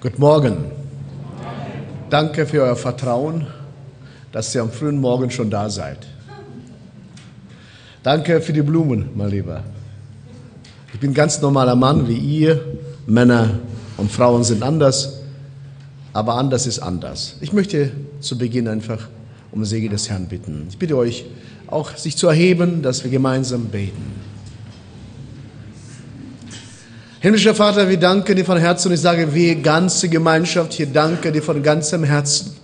Guten Morgen. Danke für euer Vertrauen, dass ihr am frühen Morgen schon da seid. Danke für die Blumen, mein Lieber. Ich bin ein ganz normaler Mann wie ihr. Männer und Frauen sind anders, aber anders ist anders. Ich möchte zu Beginn einfach um Segen des Herrn bitten. Ich bitte euch auch, sich zu erheben, dass wir gemeinsam beten. Himmlischer Vater, wir danken dir von Herzen und ich sage, wir ganze Gemeinschaft hier danke dir von ganzem Herzen,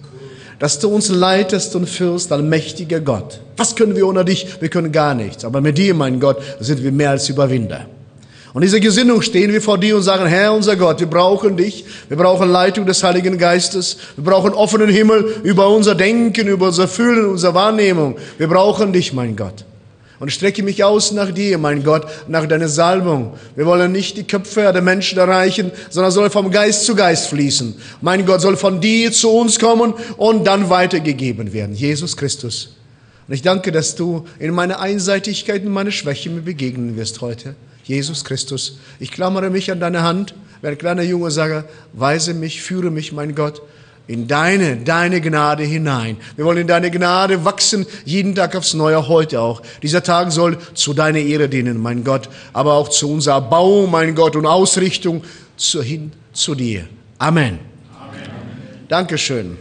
dass du uns leitest und führst, allmächtiger Gott. Was können wir ohne dich? Wir können gar nichts. Aber mit dir, mein Gott, sind wir mehr als Überwinder. Und diese Gesinnung stehen wir vor dir und sagen, Herr unser Gott, wir brauchen dich, wir brauchen Leitung des Heiligen Geistes, wir brauchen offenen Himmel über unser Denken, über unser Fühlen, unsere Wahrnehmung. Wir brauchen dich, mein Gott. Und strecke mich aus nach dir, mein Gott, nach deiner Salbung. Wir wollen nicht die Köpfe der Menschen erreichen, sondern soll vom Geist zu Geist fließen. Mein Gott soll von dir zu uns kommen und dann weitergegeben werden. Jesus Christus. Und ich danke, dass du in meiner Einseitigkeit und meine Schwäche mir begegnen wirst heute. Jesus Christus. Ich klammere mich an deine Hand, werde kleiner Junge sage, weise mich, führe mich, mein Gott, in deine, deine Gnade hinein. Wir wollen in deine Gnade wachsen, jeden Tag aufs Neue, heute auch. Dieser Tag soll zu deiner Ehre dienen, mein Gott, aber auch zu unserer Bau, mein Gott, und Ausrichtung zu, hin zu dir. Amen. Amen. Dankeschön.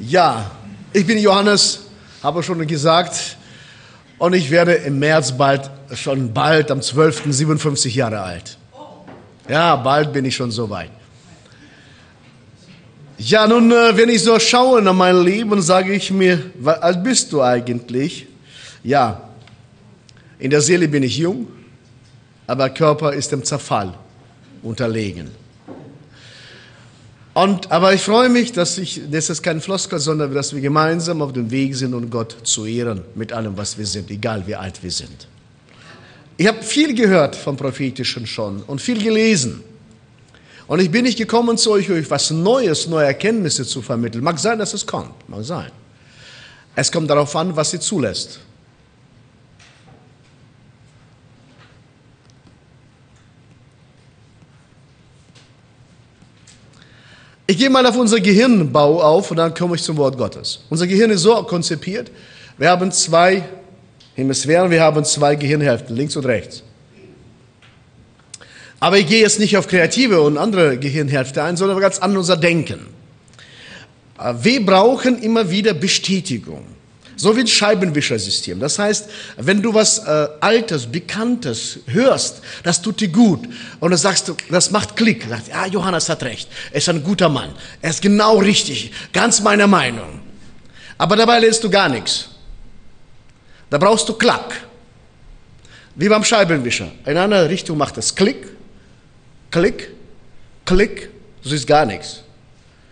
Ja, ich bin Johannes, habe schon gesagt, und ich werde im März bald, schon bald am 12. 57 Jahre alt. Ja, bald bin ich schon so weit. Ja, nun, äh, wenn ich so schaue nach meinem Leben, sage ich mir, alt bist du eigentlich? Ja, in der Seele bin ich jung, aber Körper ist dem Zerfall unterlegen. Und, aber ich freue mich, dass ich, das ist kein Floskel, sondern dass wir gemeinsam auf dem Weg sind, um Gott zu ehren mit allem, was wir sind, egal wie alt wir sind. Ich habe viel gehört vom Prophetischen schon und viel gelesen. Und ich bin nicht gekommen zu euch, euch was Neues, neue Erkenntnisse zu vermitteln. Mag sein, dass es kommt, mag sein. Es kommt darauf an, was sie zulässt. Ich gehe mal auf unser Gehirnbau auf und dann komme ich zum Wort Gottes. Unser Gehirn ist so konzipiert, wir haben zwei Hemisphären, wir haben zwei Gehirnhälften, links und rechts. Aber ich gehe jetzt nicht auf kreative und andere Gehirnhälfte ein, sondern ganz an unser Denken. Äh, wir brauchen immer wieder Bestätigung. So wie ein Scheibenwischersystem. Das heißt, wenn du was äh, Altes, Bekanntes hörst, das tut dir gut. Und dann sagst du, das macht Klick. Sagst, ja, Johannes hat recht. Er ist ein guter Mann. Er ist genau richtig. Ganz meiner Meinung. Aber dabei lernst du gar nichts. Da brauchst du Klack. Wie beim Scheibenwischer. In einer Richtung macht es Klick. Klick, Klick, du siehst gar nichts.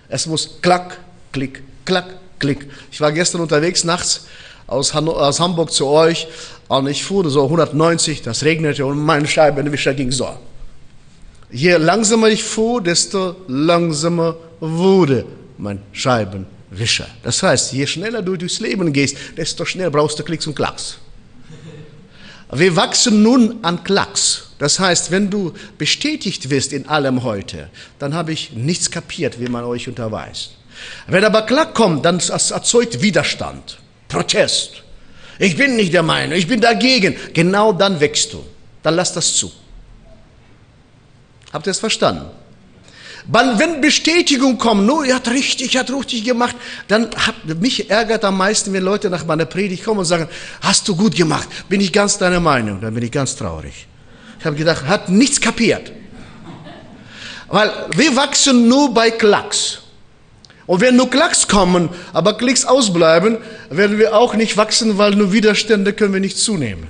Es muss Klack, Klick, Klack, Klick. Ich war gestern unterwegs nachts aus, Han aus Hamburg zu euch und ich fuhr so 190, das regnete und mein Scheibenwischer ging so. Je langsamer ich fuhr, desto langsamer wurde mein Scheibenwischer. Das heißt, je schneller du durchs Leben gehst, desto schneller brauchst du Klicks und Klacks. Wir wachsen nun an Klacks. Das heißt, wenn du bestätigt wirst in allem heute, dann habe ich nichts kapiert, wie man euch unterweist. Wenn aber klar kommt, dann erzeugt Widerstand, Protest. Ich bin nicht der Meinung, ich bin dagegen. Genau dann wächst du. Dann lass das zu. Habt ihr es verstanden? Wenn Bestätigung kommt, nur, er hat richtig, er hat richtig gemacht, dann hat, mich ärgert am meisten, wenn Leute nach meiner Predigt kommen und sagen, hast du gut gemacht, bin ich ganz deiner Meinung, dann bin ich ganz traurig. Ich habe gedacht, hat nichts kapiert. Weil wir wachsen nur bei Klacks. Und wenn nur Klacks kommen, aber Klicks ausbleiben, werden wir auch nicht wachsen, weil nur Widerstände können wir nicht zunehmen.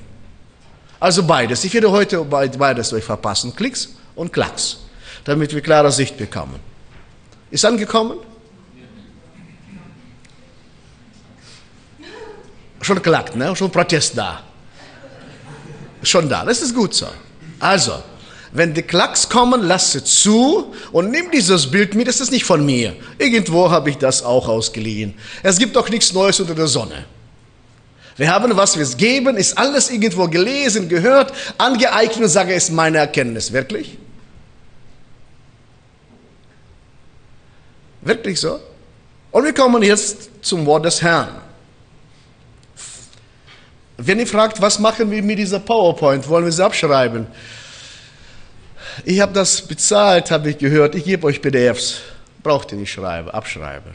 Also beides. Ich werde heute beides euch verpassen. Klicks und Klacks. Damit wir klare Sicht bekommen. Ist angekommen? Schon klackt, ne? Schon Protest da. Schon da. Das ist gut so. Also, wenn die Klacks kommen, lasse zu und nimm dieses Bild mit. Das ist nicht von mir. Irgendwo habe ich das auch ausgeliehen. Es gibt doch nichts Neues unter der Sonne. Wir haben, was wir geben, ist alles irgendwo gelesen, gehört, angeeignet und sage, ist meine Erkenntnis. Wirklich? Wirklich so? Und wir kommen jetzt zum Wort des Herrn. Wenn ihr fragt, was machen wir mit dieser PowerPoint, wollen wir sie abschreiben? Ich habe das bezahlt, habe ich gehört. Ich gebe euch PDFs. Braucht ihr nicht schreiben, abschreiben.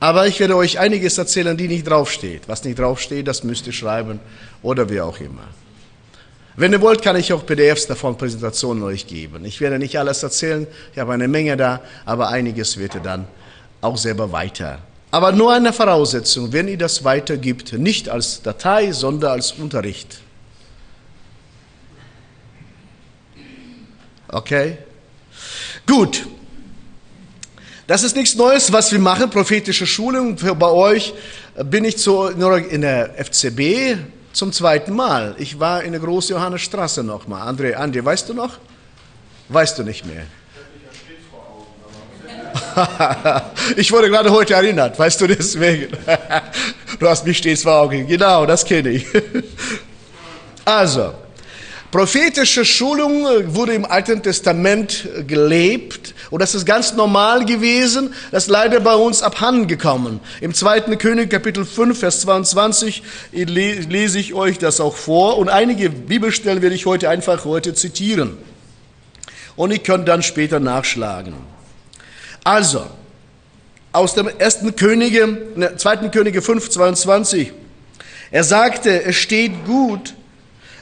Aber ich werde euch einiges erzählen, die nicht draufsteht. Was nicht draufsteht, das müsst ihr schreiben oder wie auch immer. Wenn ihr wollt, kann ich auch PDFs davon, Präsentationen euch geben. Ich werde nicht alles erzählen, ich habe eine Menge da, aber einiges wird ihr dann auch selber weiter. Aber nur eine Voraussetzung, wenn ihr das weitergibt, nicht als Datei, sondern als Unterricht. Okay? Gut. Das ist nichts Neues, was wir machen, prophetische Schulung. Bei euch bin ich zu, in der FCB zum zweiten Mal. Ich war in der Groß-Johannes-Straße nochmal. André, André, weißt du noch? Weißt du nicht mehr. ich wurde gerade heute erinnert, weißt du deswegen. du hast mich stets vor Augen. Genau, das kenne ich. also, Prophetische Schulung äh, wurde im Alten Testament äh, gelebt und das ist ganz normal gewesen, das ist leider bei uns abhanden gekommen. Im zweiten König Kapitel 5, Vers 22 lese ich euch das auch vor und einige Bibelstellen werde ich heute einfach heute zitieren. Und ihr könnt dann später nachschlagen. Also, aus dem ersten Könige, ne, zweiten Könige 5, 22. Er sagte, es steht gut,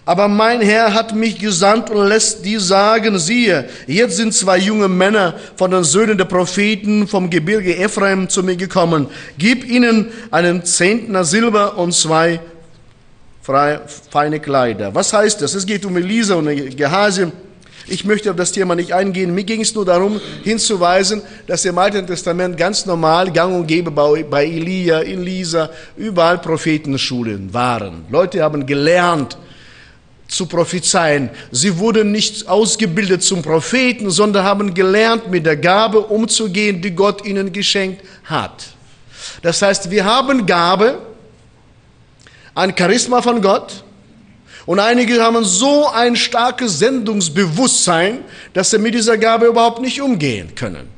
aber mein Herr hat mich gesandt und lässt die sagen, siehe, jetzt sind zwei junge Männer von den Söhnen der Propheten vom Gebirge Ephraim zu mir gekommen. Gib ihnen einen Zehntner Silber und zwei feine Kleider. Was heißt das? Es geht um Elisa und Gehase. Ich möchte auf das Thema nicht eingehen. Mir ging es nur darum, hinzuweisen, dass im Alten Testament ganz normal gang und gäbe bei Elia, Elisa, überall Prophetenschulen waren. Leute haben gelernt, zu prophezeien. Sie wurden nicht ausgebildet zum Propheten, sondern haben gelernt, mit der Gabe umzugehen, die Gott ihnen geschenkt hat. Das heißt, wir haben Gabe, ein Charisma von Gott, und einige haben so ein starkes Sendungsbewusstsein, dass sie mit dieser Gabe überhaupt nicht umgehen können.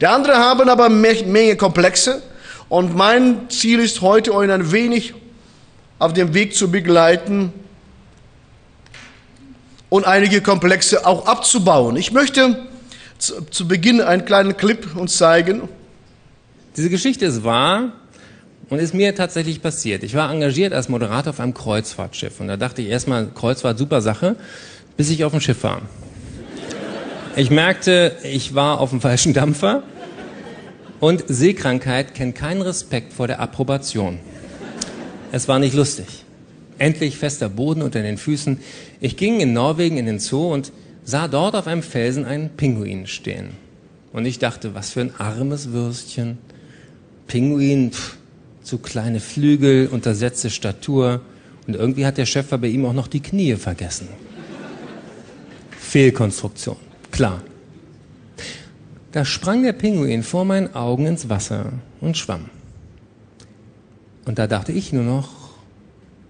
Der andere haben aber Menge Komplexe und mein Ziel ist heute, euch ein wenig auf dem Weg zu begleiten, und einige Komplexe auch abzubauen. Ich möchte zu, zu Beginn einen kleinen Clip uns zeigen. Diese Geschichte ist wahr und ist mir tatsächlich passiert. Ich war engagiert als Moderator auf einem Kreuzfahrtschiff und da dachte ich erstmal, Kreuzfahrt super Sache, bis ich auf dem Schiff war. Ich merkte, ich war auf dem falschen Dampfer und Seekrankheit kennt keinen Respekt vor der Approbation. Es war nicht lustig. Endlich fester Boden unter den Füßen. Ich ging in Norwegen in den Zoo und sah dort auf einem Felsen einen Pinguin stehen. Und ich dachte, was für ein armes Würstchen. Pinguin, pff, zu kleine Flügel, untersetzte Statur. Und irgendwie hat der Schöpfer bei ihm auch noch die Knie vergessen. Fehlkonstruktion, klar. Da sprang der Pinguin vor meinen Augen ins Wasser und schwamm. Und da dachte ich nur noch,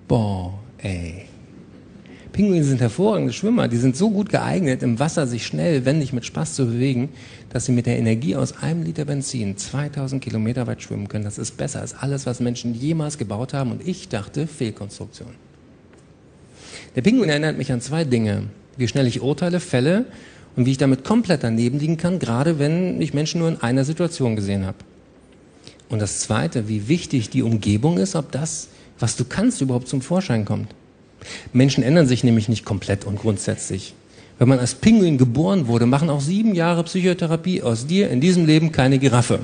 Boah, ey. Pinguine sind hervorragende Schwimmer. Die sind so gut geeignet, im Wasser sich schnell, wendig mit Spaß zu bewegen, dass sie mit der Energie aus einem Liter Benzin 2000 Kilometer weit schwimmen können. Das ist besser als alles, was Menschen jemals gebaut haben. Und ich dachte, Fehlkonstruktion. Der Pinguin erinnert mich an zwei Dinge. Wie schnell ich urteile, fälle und wie ich damit komplett daneben liegen kann, gerade wenn ich Menschen nur in einer Situation gesehen habe. Und das zweite, wie wichtig die Umgebung ist, ob das was du kannst, überhaupt zum Vorschein kommt. Menschen ändern sich nämlich nicht komplett und grundsätzlich. Wenn man als Pinguin geboren wurde, machen auch sieben Jahre Psychotherapie aus dir in diesem Leben keine Giraffe.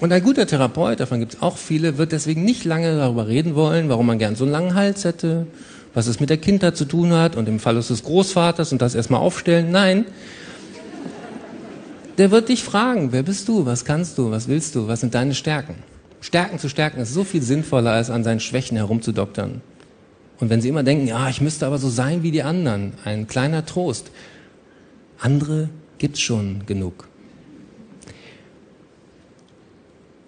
Und ein guter Therapeut, davon gibt es auch viele, wird deswegen nicht lange darüber reden wollen, warum man gern so einen langen Hals hätte, was es mit der Kindheit zu tun hat und im Fall des Großvaters und das erstmal aufstellen. Nein, der wird dich fragen, wer bist du, was kannst du, was willst du, was sind deine Stärken. Stärken zu stärken ist so viel sinnvoller, als an seinen Schwächen herumzudoktern. Und wenn Sie immer denken, ja, ich müsste aber so sein wie die anderen, ein kleiner Trost. Andere gibt's schon genug.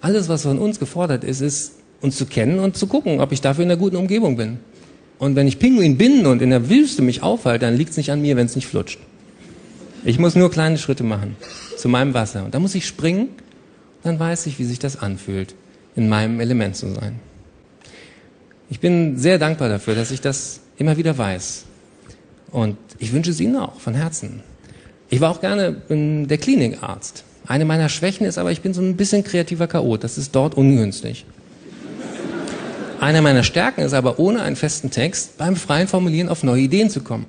Alles, was von uns gefordert ist, ist, uns zu kennen und zu gucken, ob ich dafür in einer guten Umgebung bin. Und wenn ich Pinguin bin und in der Wüste mich aufhalte, dann liegt's nicht an mir, wenn es nicht flutscht. Ich muss nur kleine Schritte machen. zu meinem Wasser. Und da muss ich springen, dann weiß ich, wie sich das anfühlt, in meinem Element zu sein. Ich bin sehr dankbar dafür, dass ich das immer wieder weiß. Und ich wünsche es Ihnen auch von Herzen. Ich war auch gerne der Klinikarzt. Eine meiner Schwächen ist aber, ich bin so ein bisschen kreativer Chaot. Das ist dort ungünstig. Eine meiner Stärken ist aber, ohne einen festen Text beim freien Formulieren auf neue Ideen zu kommen.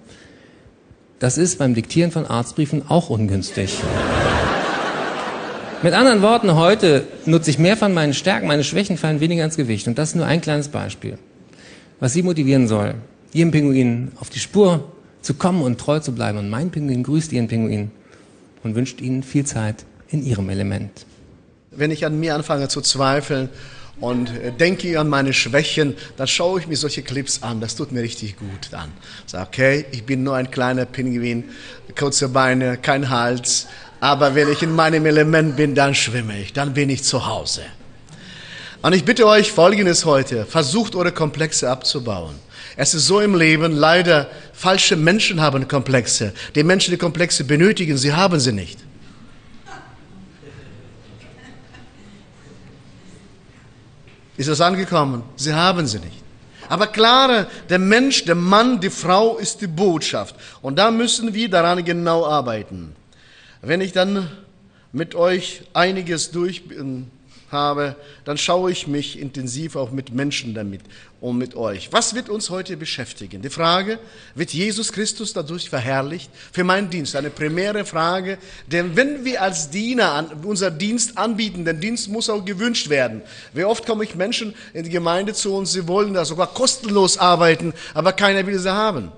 Das ist beim Diktieren von Arztbriefen auch ungünstig. Mit anderen Worten, heute nutze ich mehr von meinen Stärken, meine Schwächen fallen weniger ins Gewicht. Und das ist nur ein kleines Beispiel, was Sie motivieren soll, Ihrem Pinguin auf die Spur zu kommen und treu zu bleiben. Und mein Pinguin grüßt Ihren Pinguin und wünscht Ihnen viel Zeit in Ihrem Element. Wenn ich an mir anfange zu zweifeln und äh, denke an meine Schwächen, dann schaue ich mir solche Clips an. Das tut mir richtig gut an. Sag, okay, ich bin nur ein kleiner Pinguin, kurze Beine, kein Hals. Aber wenn ich in meinem Element bin, dann schwimme ich, dann bin ich zu Hause. Und ich bitte euch Folgendes heute. Versucht eure Komplexe abzubauen. Es ist so im Leben, leider, falsche Menschen haben Komplexe. Die Menschen, die Komplexe benötigen, sie haben sie nicht. Ist das angekommen? Sie haben sie nicht. Aber klar, der Mensch, der Mann, die Frau ist die Botschaft. Und da müssen wir daran genau arbeiten. Wenn ich dann mit euch einiges durch habe, dann schaue ich mich intensiv auch mit Menschen damit und mit euch. Was wird uns heute beschäftigen? Die Frage, wird Jesus Christus dadurch verherrlicht? Für meinen Dienst eine primäre Frage, denn wenn wir als Diener unser Dienst anbieten, der Dienst muss auch gewünscht werden. Wie oft komme ich Menschen in die Gemeinde zu und sie wollen da sogar kostenlos arbeiten, aber keiner will sie haben.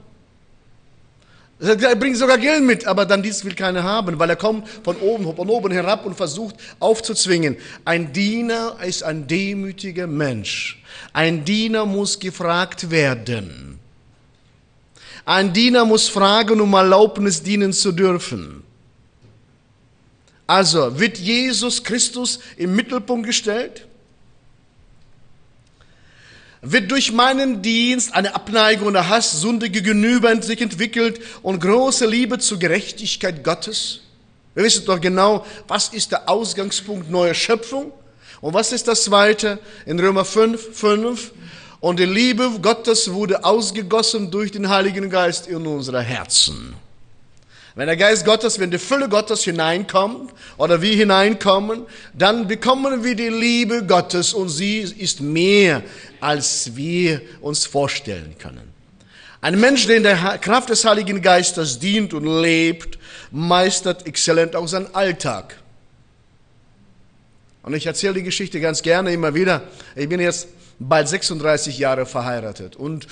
Er bringt sogar Geld mit, aber dann dies will keiner haben, weil er kommt von oben, von oben herab und versucht aufzuzwingen. Ein Diener ist ein demütiger Mensch. Ein Diener muss gefragt werden. Ein Diener muss fragen, um Erlaubnis dienen zu dürfen. Also wird Jesus Christus im Mittelpunkt gestellt? Wird durch meinen Dienst eine Abneigung und Hass Sünde gegenüber sich entwickelt und große Liebe zur Gerechtigkeit Gottes. Wir wissen doch genau, was ist der Ausgangspunkt neuer Schöpfung und was ist das zweite in Römer 5, 5. Und die Liebe Gottes wurde ausgegossen durch den Heiligen Geist in unsere Herzen. Wenn der Geist Gottes, wenn die Fülle Gottes hineinkommt oder wir hineinkommen, dann bekommen wir die Liebe Gottes und sie ist mehr, als wir uns vorstellen können. Ein Mensch, der in der Kraft des Heiligen Geistes dient und lebt, meistert exzellent auch seinen Alltag. Und ich erzähle die Geschichte ganz gerne immer wieder. Ich bin jetzt bald 36 Jahre verheiratet und,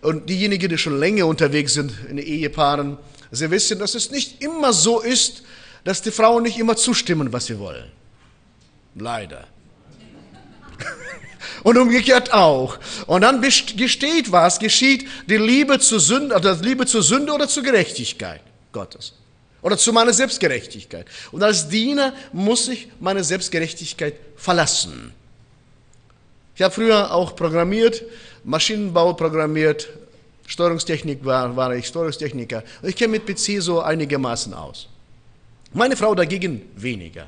und diejenigen, die schon länger unterwegs sind in Ehepaaren, Sie wissen, dass es nicht immer so ist, dass die Frauen nicht immer zustimmen, was sie wollen. Leider. Und umgekehrt auch. Und dann gesteht was, geschieht die Liebe zur Sünde, oder Liebe zur Sünde oder zur Gerechtigkeit Gottes. Oder zu meiner Selbstgerechtigkeit. Und als Diener muss ich meine Selbstgerechtigkeit verlassen. Ich habe früher auch programmiert, Maschinenbau programmiert, Steuerungstechnik war, war ich Steuerungstechniker. Und ich kenne mit PC so einigermaßen aus. Meine Frau dagegen weniger.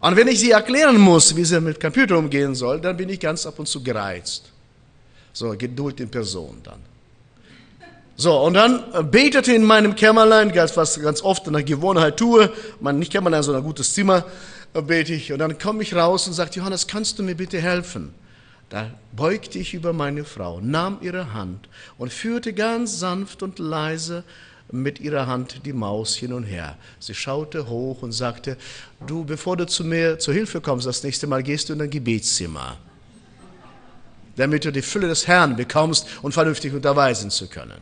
Und wenn ich sie erklären muss, wie sie mit Computer umgehen soll, dann bin ich ganz ab und zu gereizt. So, Geduld in Person dann. So, und dann betete in meinem Kämmerlein, was ganz oft in der Gewohnheit tue, mein, nicht Kämmerlein, sondern ein gutes Zimmer, bete ich. Und dann komme ich raus und sage, Johannes, kannst du mir bitte helfen? Da beugte ich über meine Frau, nahm ihre Hand und führte ganz sanft und leise mit ihrer Hand die Maus hin und her. Sie schaute hoch und sagte, du, bevor du zu mir zur Hilfe kommst, das nächste Mal gehst du in dein Gebetszimmer, damit du die Fülle des Herrn bekommst und vernünftig unterweisen zu können.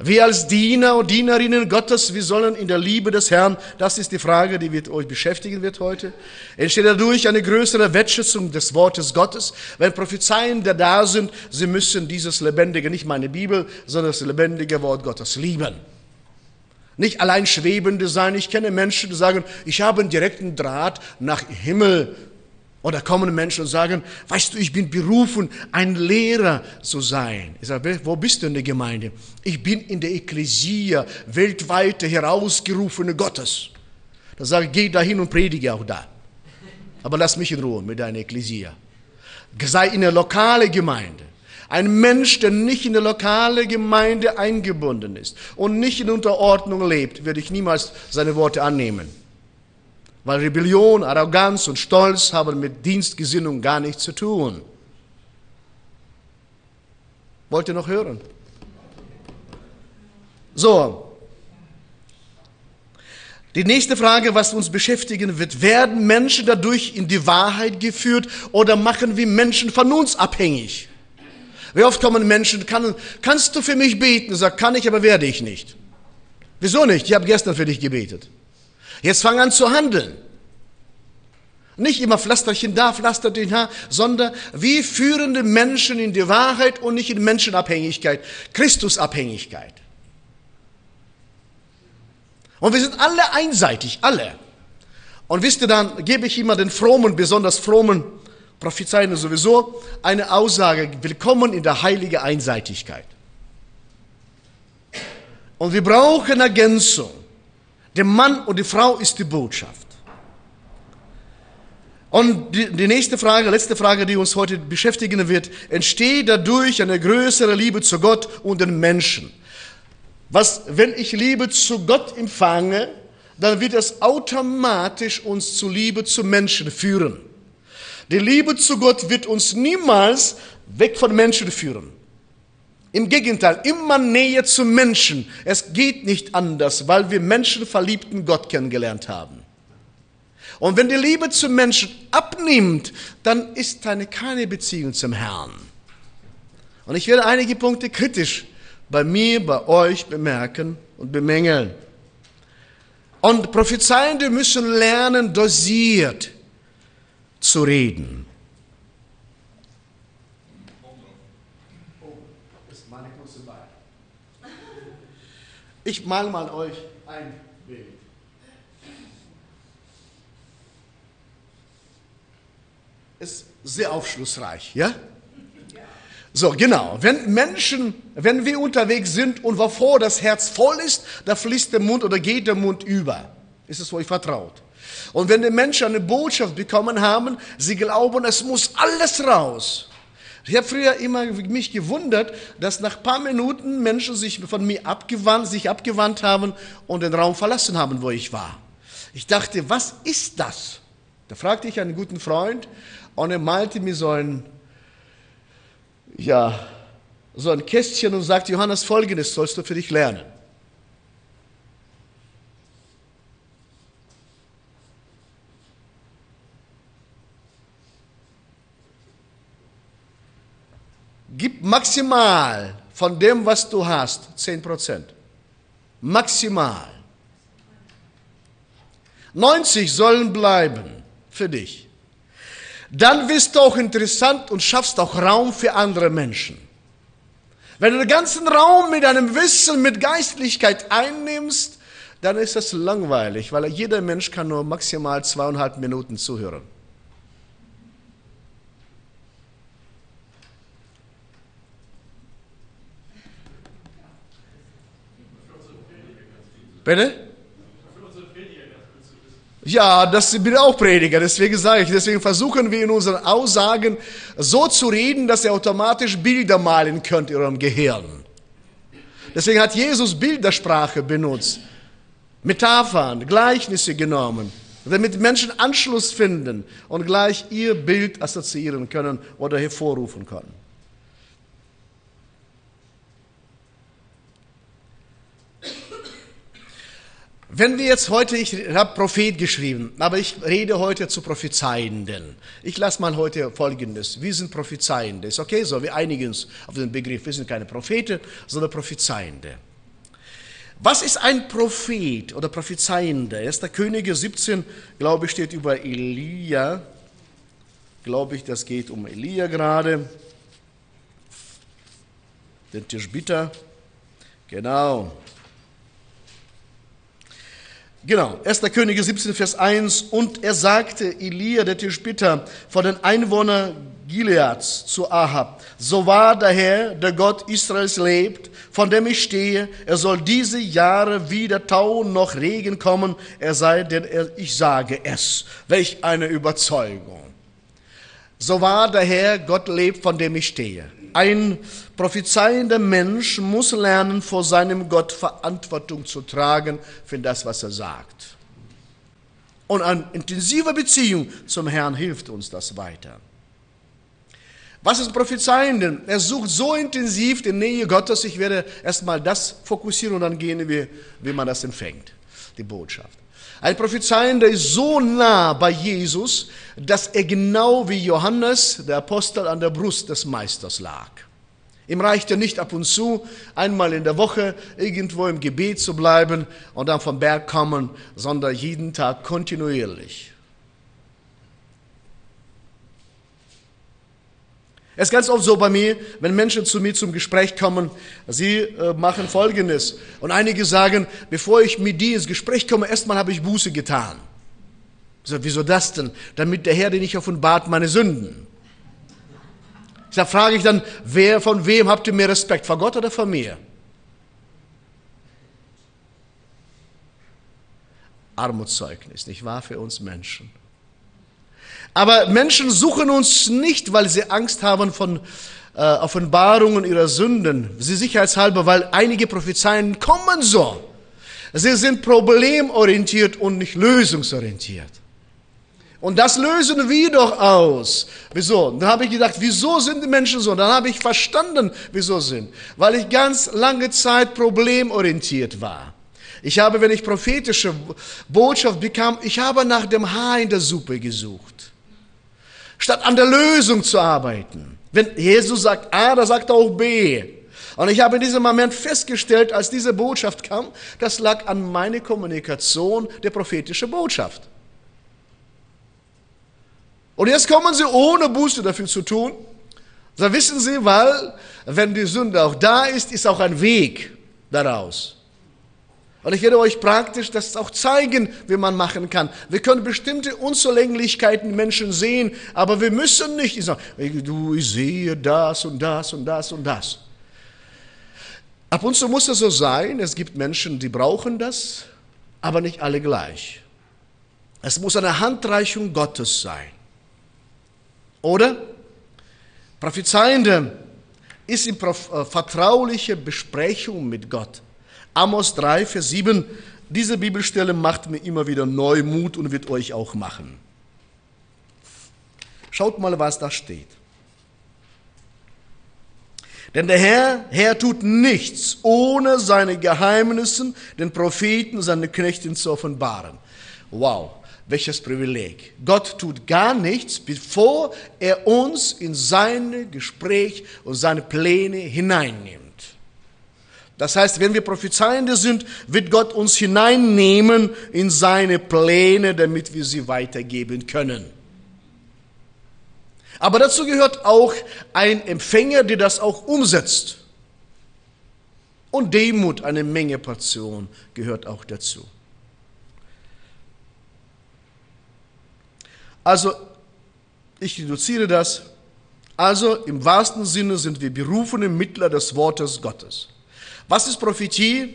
Wir als Diener und Dienerinnen Gottes, wir sollen in der Liebe des Herrn, das ist die Frage, die wird euch beschäftigen wird heute, entsteht dadurch eine größere Wertschätzung des Wortes Gottes. Wenn Prophezeien da da sind, sie müssen dieses lebendige, nicht meine Bibel, sondern das lebendige Wort Gottes lieben. Nicht allein schwebende sein. Ich kenne Menschen, die sagen, ich habe einen direkten Draht nach Himmel. Oder kommen Menschen und sagen, weißt du, ich bin berufen, ein Lehrer zu sein. Ich sage, wo bist du in der Gemeinde? Ich bin in der Ekklesia, weltweite herausgerufene Gottes. dann sage ich, geh dahin und predige auch da. Aber lass mich in Ruhe mit deiner Ekklesia. Sei in der lokale Gemeinde. Ein Mensch, der nicht in der lokale Gemeinde eingebunden ist und nicht in Unterordnung lebt, werde ich niemals seine Worte annehmen. Weil Rebellion, Arroganz und Stolz haben mit Dienstgesinnung gar nichts zu tun. Wollt ihr noch hören? So. Die nächste Frage, was uns beschäftigen wird, werden Menschen dadurch in die Wahrheit geführt oder machen wir Menschen von uns abhängig? Wie oft kommen Menschen, kann, kannst du für mich beten? Sag, kann ich, aber werde ich nicht. Wieso nicht? Ich habe gestern für dich gebetet. Jetzt fang an zu handeln. Nicht immer Pflasterchen da, Pflasterchen da, sondern wie führende Menschen in die Wahrheit und nicht in Menschenabhängigkeit, Christusabhängigkeit. Und wir sind alle einseitig, alle. Und wisst ihr, dann gebe ich immer den frommen, besonders frommen Prophezeien sowieso eine Aussage, willkommen in der heiligen Einseitigkeit. Und wir brauchen Ergänzung. Der Mann und die Frau ist die Botschaft. Und die, die, nächste Frage, letzte Frage, die uns heute beschäftigen wird, entsteht dadurch eine größere Liebe zu Gott und den Menschen. Was, wenn ich Liebe zu Gott empfange, dann wird es automatisch uns zu Liebe zu Menschen führen. Die Liebe zu Gott wird uns niemals weg von Menschen führen. Im Gegenteil, immer näher zu Menschen. Es geht nicht anders, weil wir menschenverliebten Gott kennengelernt haben. Und wenn die Liebe zum Menschen abnimmt, dann ist eine keine Beziehung zum Herrn. Und ich werde einige Punkte kritisch bei mir, bei euch bemerken und bemängeln. Und Prophezeiende müssen lernen, dosiert zu reden. Ich mal mal euch ein Bild. Ist sehr aufschlussreich, ja? So, genau. Wenn Menschen, wenn wir unterwegs sind und wovor das Herz voll ist, da fließt der Mund oder geht der Mund über. Ist es euch vertraut? Und wenn die Menschen eine Botschaft bekommen haben, sie glauben, es muss alles raus. Ich habe früher immer mich gewundert, dass nach ein paar Minuten Menschen sich von mir abgewandt, sich abgewandt haben und den Raum verlassen haben, wo ich war. Ich dachte, was ist das? Da fragte ich einen guten Freund und er malte mir so ein, ja, so ein Kästchen und sagte, Johannes, folgendes sollst du für dich lernen. Gib maximal von dem, was du hast, 10 Prozent. Maximal. 90 sollen bleiben für dich. Dann wirst du auch interessant und schaffst auch Raum für andere Menschen. Wenn du den ganzen Raum mit deinem Wissen, mit Geistlichkeit einnimmst, dann ist das langweilig, weil jeder Mensch kann nur maximal zweieinhalb Minuten zuhören. Bitte? Ja, das bin auch Prediger, deswegen sage ich, deswegen versuchen wir in unseren Aussagen so zu reden, dass ihr automatisch Bilder malen könnt in eurem Gehirn. Deswegen hat Jesus Bildersprache benutzt, Metaphern, Gleichnisse genommen, damit Menschen Anschluss finden und gleich ihr Bild assoziieren können oder hervorrufen können. Wenn wir jetzt heute, ich habe Prophet geschrieben, aber ich rede heute zu Prophezeienden. Ich lasse mal heute Folgendes. Wir sind Prophezeiende. Ist okay so? Wir einigen uns auf den Begriff. Wir sind keine Propheten, sondern Prophezeiende. Was ist ein Prophet oder Prophezeiender? 1. Könige 17, glaube ich, steht über Elia. Glaube ich, das geht um Elia gerade. Den Tischbitter. Genau. Genau, 1. Könige 17, Vers 1. Und er sagte, Elia, der Tischbitter, vor den Einwohnern Gileads zu Ahab. So wahr der Herr, der Gott Israels lebt, von dem ich stehe, er soll diese Jahre weder Tau noch Regen kommen, er sei denn ich sage es. Welch eine Überzeugung. So wahr der Herr, Gott lebt, von dem ich stehe. Ein prophezeiender Mensch muss lernen, vor seinem Gott Verantwortung zu tragen für das, was er sagt. Und eine intensive Beziehung zum Herrn hilft uns das weiter. Was ist Prophezeiende? Er sucht so intensiv die Nähe Gottes. Ich werde erstmal das fokussieren und dann gehen wir, wie man das empfängt, die Botschaft. Ein Prophezeiender ist so nah bei Jesus, dass er genau wie Johannes, der Apostel, an der Brust des Meisters lag. Ihm reichte nicht ab und zu, einmal in der Woche irgendwo im Gebet zu bleiben und dann vom Berg kommen, sondern jeden Tag kontinuierlich. Es ist ganz oft so bei mir, wenn Menschen zu mir zum Gespräch kommen, sie äh, machen Folgendes. Und einige sagen, bevor ich mit dir ins Gespräch komme, erstmal habe ich Buße getan. So, wieso das denn? Damit der Herr dir nicht offenbart meine Sünden. Da frage ich dann, wer, von wem habt ihr mehr Respekt? Vor Gott oder vor mir? Armutszeugnis, nicht wahr, für uns Menschen. Aber Menschen suchen uns nicht, weil sie Angst haben von äh, Offenbarungen ihrer Sünden. Sie sicherheitshalber, weil einige Prophezeien kommen so. Sie sind problemorientiert und nicht lösungsorientiert. Und das lösen wir doch aus. Wieso? Dann habe ich gedacht, wieso sind die Menschen so? Dann habe ich verstanden, wieso sind. Weil ich ganz lange Zeit problemorientiert war. Ich habe, wenn ich prophetische Botschaft bekam, ich habe nach dem Haar in der Suppe gesucht statt an der Lösung zu arbeiten. Wenn Jesus sagt A, da sagt er auch B. Und ich habe in diesem Moment festgestellt, als diese Botschaft kam, das lag an meiner Kommunikation der prophetischen Botschaft. Und jetzt kommen sie ohne Buße dafür zu tun. Da wissen sie, weil wenn die Sünde auch da ist, ist auch ein Weg daraus. Und ich werde euch praktisch das auch zeigen, wie man machen kann. Wir können bestimmte Unzulänglichkeiten Menschen sehen, aber wir müssen nicht ich sage, du, ich sehe das und das und das und das. Ab und zu muss es so sein, es gibt Menschen, die brauchen das, aber nicht alle gleich. Es muss eine Handreichung Gottes sein. Oder? Prophezeiende ist in äh, vertraulicher Besprechung mit Gott. Amos 3, Vers 7. Diese Bibelstelle macht mir immer wieder neu Mut und wird euch auch machen. Schaut mal, was da steht. Denn der Herr, Herr tut nichts, ohne seine Geheimnisse den Propheten, seine Knechten zu offenbaren. Wow, welches Privileg. Gott tut gar nichts, bevor er uns in seine Gespräche und seine Pläne hineinnimmt. Das heißt, wenn wir Prophezeiende sind, wird Gott uns hineinnehmen in seine Pläne, damit wir sie weitergeben können. Aber dazu gehört auch ein Empfänger, der das auch umsetzt. Und Demut, eine Menge Portion, gehört auch dazu. Also, ich reduziere das. Also, im wahrsten Sinne sind wir berufene Mittler des Wortes Gottes. Was ist Prophetie?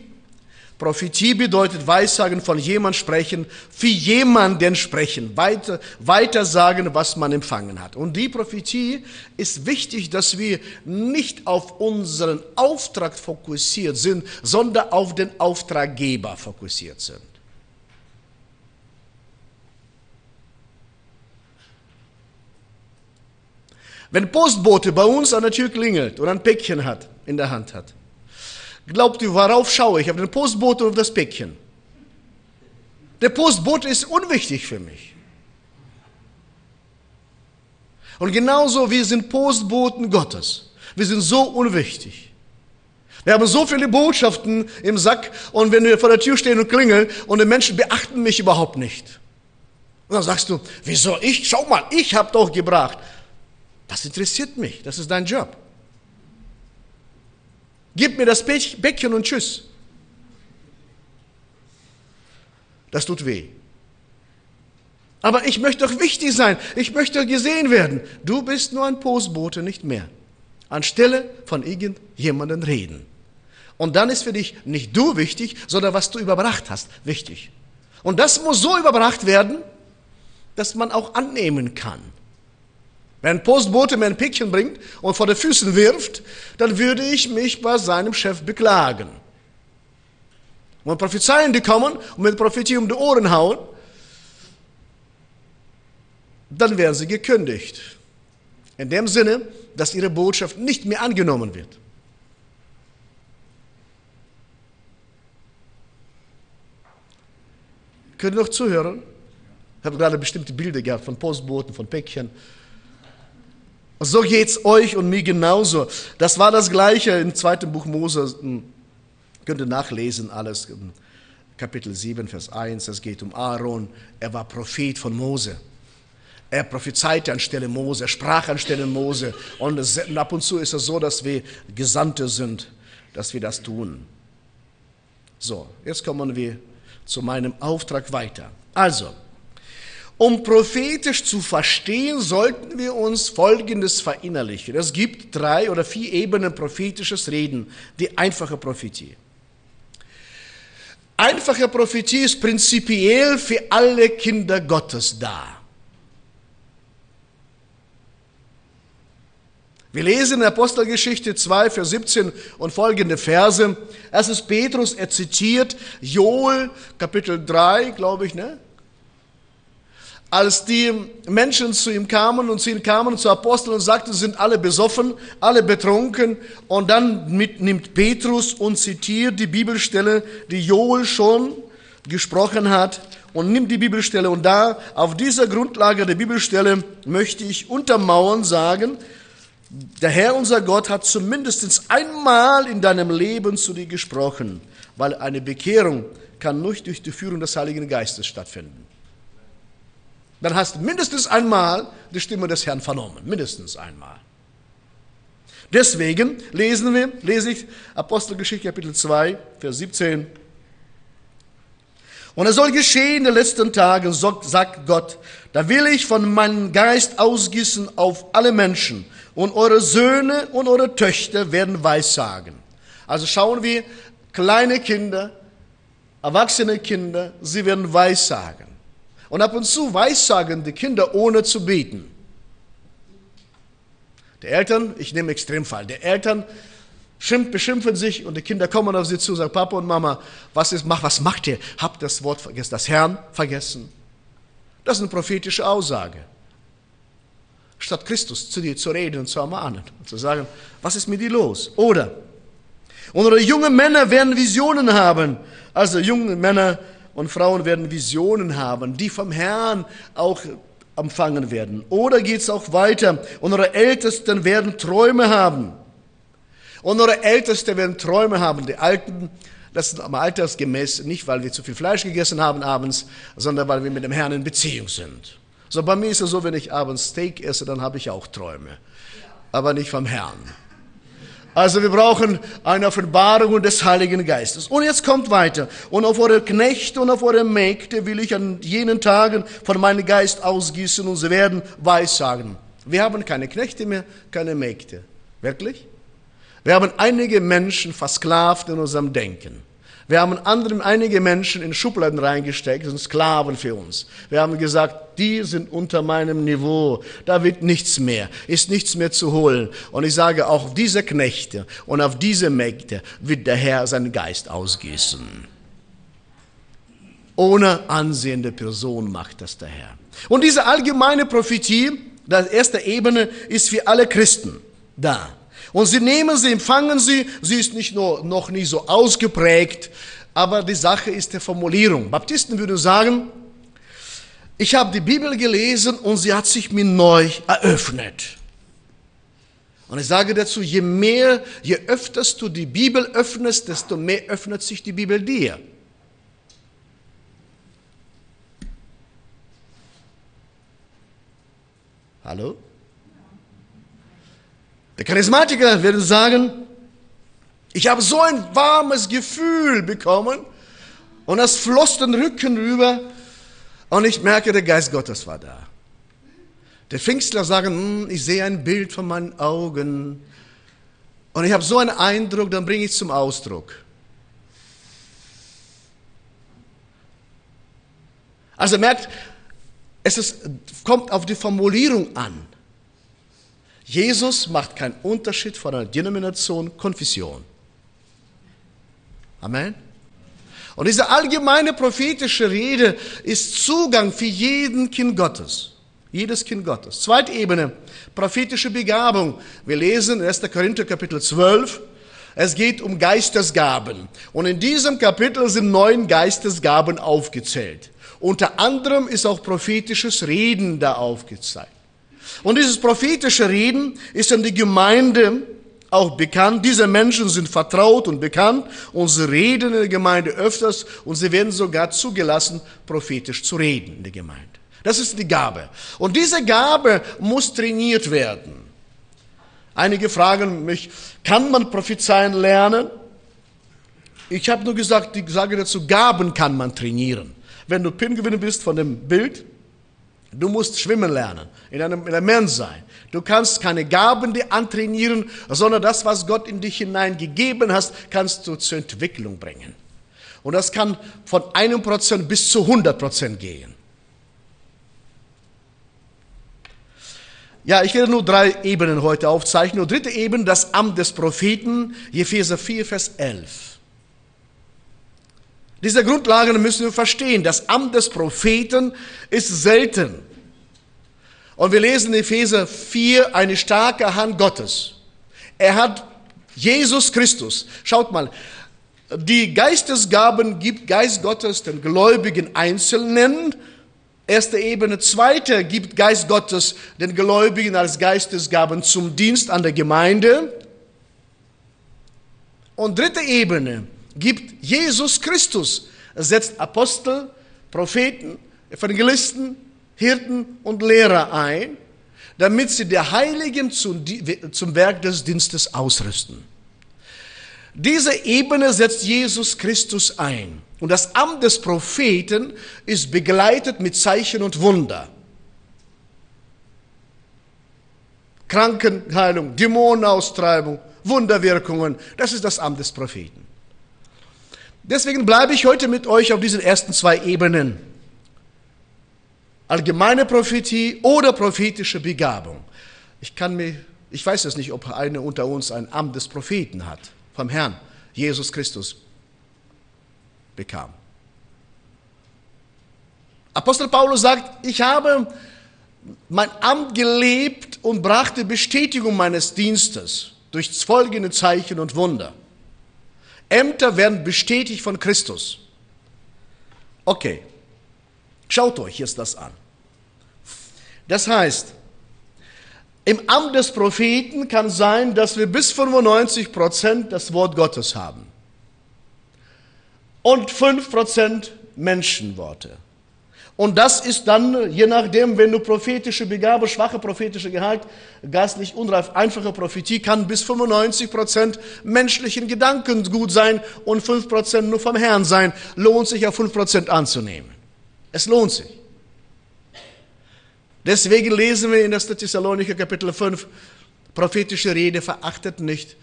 Prophetie bedeutet Weissagen von jemand sprechen, für jemanden sprechen, weiter, weiter sagen, was man empfangen hat. Und die Prophetie ist wichtig, dass wir nicht auf unseren Auftrag fokussiert sind, sondern auf den Auftraggeber fokussiert sind. Wenn Postbote bei uns an der Tür klingelt und ein Päckchen hat, in der Hand hat, Glaubt ihr, worauf schaue ich? Auf den Postbote oder das Päckchen? Der Postbote ist unwichtig für mich. Und genauso, wir sind Postboten Gottes. Wir sind so unwichtig. Wir haben so viele Botschaften im Sack und wenn wir vor der Tür stehen und klingeln und die Menschen beachten mich überhaupt nicht. Und dann sagst du, wieso ich? Schau mal, ich habe doch gebracht. Das interessiert mich, das ist dein Job. Gib mir das Bäckchen und tschüss. Das tut weh. Aber ich möchte doch wichtig sein. Ich möchte gesehen werden. Du bist nur ein Postbote, nicht mehr. Anstelle von irgendjemandem reden. Und dann ist für dich nicht du wichtig, sondern was du überbracht hast, wichtig. Und das muss so überbracht werden, dass man auch annehmen kann. Wenn ein Postbote mir ein Päckchen bringt und vor den Füßen wirft, dann würde ich mich bei seinem Chef beklagen. Und Prophezeiende kommen und mit Prophetie um die Ohren hauen, dann werden sie gekündigt. In dem Sinne, dass ihre Botschaft nicht mehr angenommen wird. Könnt ihr noch zuhören? Ich habe gerade bestimmte Bilder gehabt von Postboten, von Päckchen. So geht es euch und mir genauso. Das war das Gleiche im zweiten Buch Mose. Hm, könnt ihr nachlesen alles. Kapitel 7, Vers 1. Es geht um Aaron. Er war Prophet von Mose. Er prophezeite anstelle Mose, er sprach anstelle Mose. Und ab und zu ist es so, dass wir Gesandte sind, dass wir das tun. So, jetzt kommen wir zu meinem Auftrag weiter. Also, um prophetisch zu verstehen, sollten wir uns Folgendes verinnerlichen. Es gibt drei oder vier Ebenen prophetisches Reden, die einfache Prophetie. Einfache Prophetie ist prinzipiell für alle Kinder Gottes da. Wir lesen in Apostelgeschichte 2, Vers 17 und folgende Verse. Ist Petrus, er zitiert Joel, Kapitel 3, glaube ich, ne? Als die Menschen zu ihm kamen und zu ihm kamen, zu Aposteln und sagten, sind alle besoffen, alle betrunken. Und dann mit, nimmt Petrus und zitiert die Bibelstelle, die Joel schon gesprochen hat und nimmt die Bibelstelle. Und da, auf dieser Grundlage der Bibelstelle, möchte ich untermauern sagen, der Herr, unser Gott, hat zumindest einmal in deinem Leben zu dir gesprochen, weil eine Bekehrung kann nur durch die Führung des Heiligen Geistes stattfinden. Dann hast du mindestens einmal die Stimme des Herrn vernommen, mindestens einmal. Deswegen lesen wir, lese ich Apostelgeschichte Kapitel 2, Vers 17. Und es soll geschehen in den letzten Tagen, sagt Gott, da will ich von meinem Geist ausgießen auf alle Menschen und eure Söhne und eure Töchter werden Weissagen. Also schauen wir, kleine Kinder, erwachsene Kinder, sie werden Weissagen. Und ab und zu weissagen die Kinder ohne zu beten. Die Eltern, ich nehme Extremfall, die Eltern beschimpfen sich und die Kinder kommen auf sie zu und sagen, Papa und Mama, was, ist, was macht ihr? Habt das Wort vergessen, das Herrn vergessen? Das ist eine prophetische Aussage statt Christus zu dir zu reden und zu ermahnen und zu sagen, was ist mit dir los? Oder unsere jungen Männer werden Visionen haben. Also junge Männer und Frauen werden Visionen haben, die vom Herrn auch empfangen werden. Oder geht es auch weiter? Unsere Ältesten werden Träume haben. Unsere Ältesten werden Träume haben. Die Alten, das ist aber altersgemäß nicht, weil wir zu viel Fleisch gegessen haben abends, sondern weil wir mit dem Herrn in Beziehung sind. So bei mir ist es so, wenn ich abends Steak esse, dann habe ich auch Träume. Aber nicht vom Herrn. Also wir brauchen eine Offenbarung des Heiligen Geistes. Und jetzt kommt weiter. Und auf eure Knechte und auf eure Mägde will ich an jenen Tagen von meinem Geist ausgießen und sie werden Weissagen. Wir haben keine Knechte mehr, keine Mägde. Wirklich? Wir haben einige Menschen versklavt in unserem Denken. Wir haben anderen, einige Menschen in Schubladen reingesteckt, sind Sklaven für uns. Wir haben gesagt, die sind unter meinem Niveau, da wird nichts mehr, ist nichts mehr zu holen. Und ich sage, auch diese Knechte und auf diese Mägde wird der Herr seinen Geist ausgießen. Ohne ansehende Person macht das der Herr. Und diese allgemeine Prophetie, die erste Ebene, ist für alle Christen da. Und sie nehmen sie, empfangen sie. Sie ist nicht nur noch nicht so ausgeprägt, aber die Sache ist der Formulierung. Baptisten würden sagen, ich habe die Bibel gelesen und sie hat sich mir neu eröffnet. Und ich sage dazu, je mehr, je öfter du die Bibel öffnest, desto mehr öffnet sich die Bibel dir. Hallo? Der Charismatiker würde sagen, ich habe so ein warmes Gefühl bekommen und das floss den Rücken rüber. Und ich merke, der Geist Gottes war da. Der Pfingstler sagen, hm, ich sehe ein Bild von meinen Augen. Und ich habe so einen Eindruck, dann bringe ich es zum Ausdruck. Also merkt, es ist, kommt auf die Formulierung an. Jesus macht keinen Unterschied von einer Denomination, Konfession. Amen. Und diese allgemeine prophetische Rede ist Zugang für jeden Kind Gottes. Jedes Kind Gottes. Zweite Ebene, prophetische Begabung. Wir lesen 1. Korinther Kapitel 12. Es geht um Geistesgaben. Und in diesem Kapitel sind neun Geistesgaben aufgezählt. Unter anderem ist auch prophetisches Reden da aufgezeigt. Und dieses prophetische Reden ist in die Gemeinde auch bekannt. Diese Menschen sind vertraut und bekannt und sie reden in der Gemeinde öfters und sie werden sogar zugelassen, prophetisch zu reden in der Gemeinde. Das ist die Gabe. Und diese Gabe muss trainiert werden. Einige fragen mich, kann man prophezeien lernen? Ich habe nur gesagt, ich sage dazu, Gaben kann man trainieren. Wenn du Pinguin bist von dem Bild, du musst schwimmen lernen, in einem, in einem Mensch sein. Du kannst keine Gaben dir antrainieren, sondern das, was Gott in dich hineingegeben hast, kannst du zur Entwicklung bringen. Und das kann von einem Prozent bis zu 100 Prozent gehen. Ja, ich werde nur drei Ebenen heute aufzeichnen. Und dritte Ebene, das Amt des Propheten, Epheser 4, Vers 11. Diese Grundlagen müssen wir verstehen. Das Amt des Propheten ist selten. Und wir lesen in Epheser 4 eine starke Hand Gottes. Er hat Jesus Christus. Schaut mal, die Geistesgaben gibt Geist Gottes den Gläubigen Einzelnen. Erste Ebene. Zweite gibt Geist Gottes den Gläubigen als Geistesgaben zum Dienst an der Gemeinde. Und dritte Ebene gibt Jesus Christus. Setzt Apostel, Propheten, Evangelisten, Hirten und Lehrer ein, damit sie der Heiligen zum Werk des Dienstes ausrüsten. Diese Ebene setzt Jesus Christus ein. Und das Amt des Propheten ist begleitet mit Zeichen und Wunder. Krankenheilung, Dämonenaustreibung, Wunderwirkungen, das ist das Amt des Propheten. Deswegen bleibe ich heute mit euch auf diesen ersten zwei Ebenen. Allgemeine Prophetie oder prophetische Begabung. Ich kann mir, ich weiß jetzt nicht, ob einer unter uns ein Amt des Propheten hat, vom Herrn Jesus Christus bekam. Apostel Paulus sagt, ich habe mein Amt gelebt und brachte Bestätigung meines Dienstes durch folgende Zeichen und Wunder. Ämter werden bestätigt von Christus. Okay, schaut euch jetzt das an. Das heißt, im Amt des Propheten kann sein, dass wir bis 95 Prozent das Wort Gottes haben und 5 Prozent Menschenworte. Und das ist dann, je nachdem, wenn du prophetische Begabe, schwache prophetische Gehalt, geistlich unreif, einfache Prophetie, kann bis 95 Prozent menschlichen Gedanken gut sein und 5 Prozent nur vom Herrn sein. Lohnt sich ja 5 Prozent anzunehmen. Es lohnt sich. Deswegen lesen wir in der Thessalonicher Kapitel 5, prophetische Rede verachtet nicht,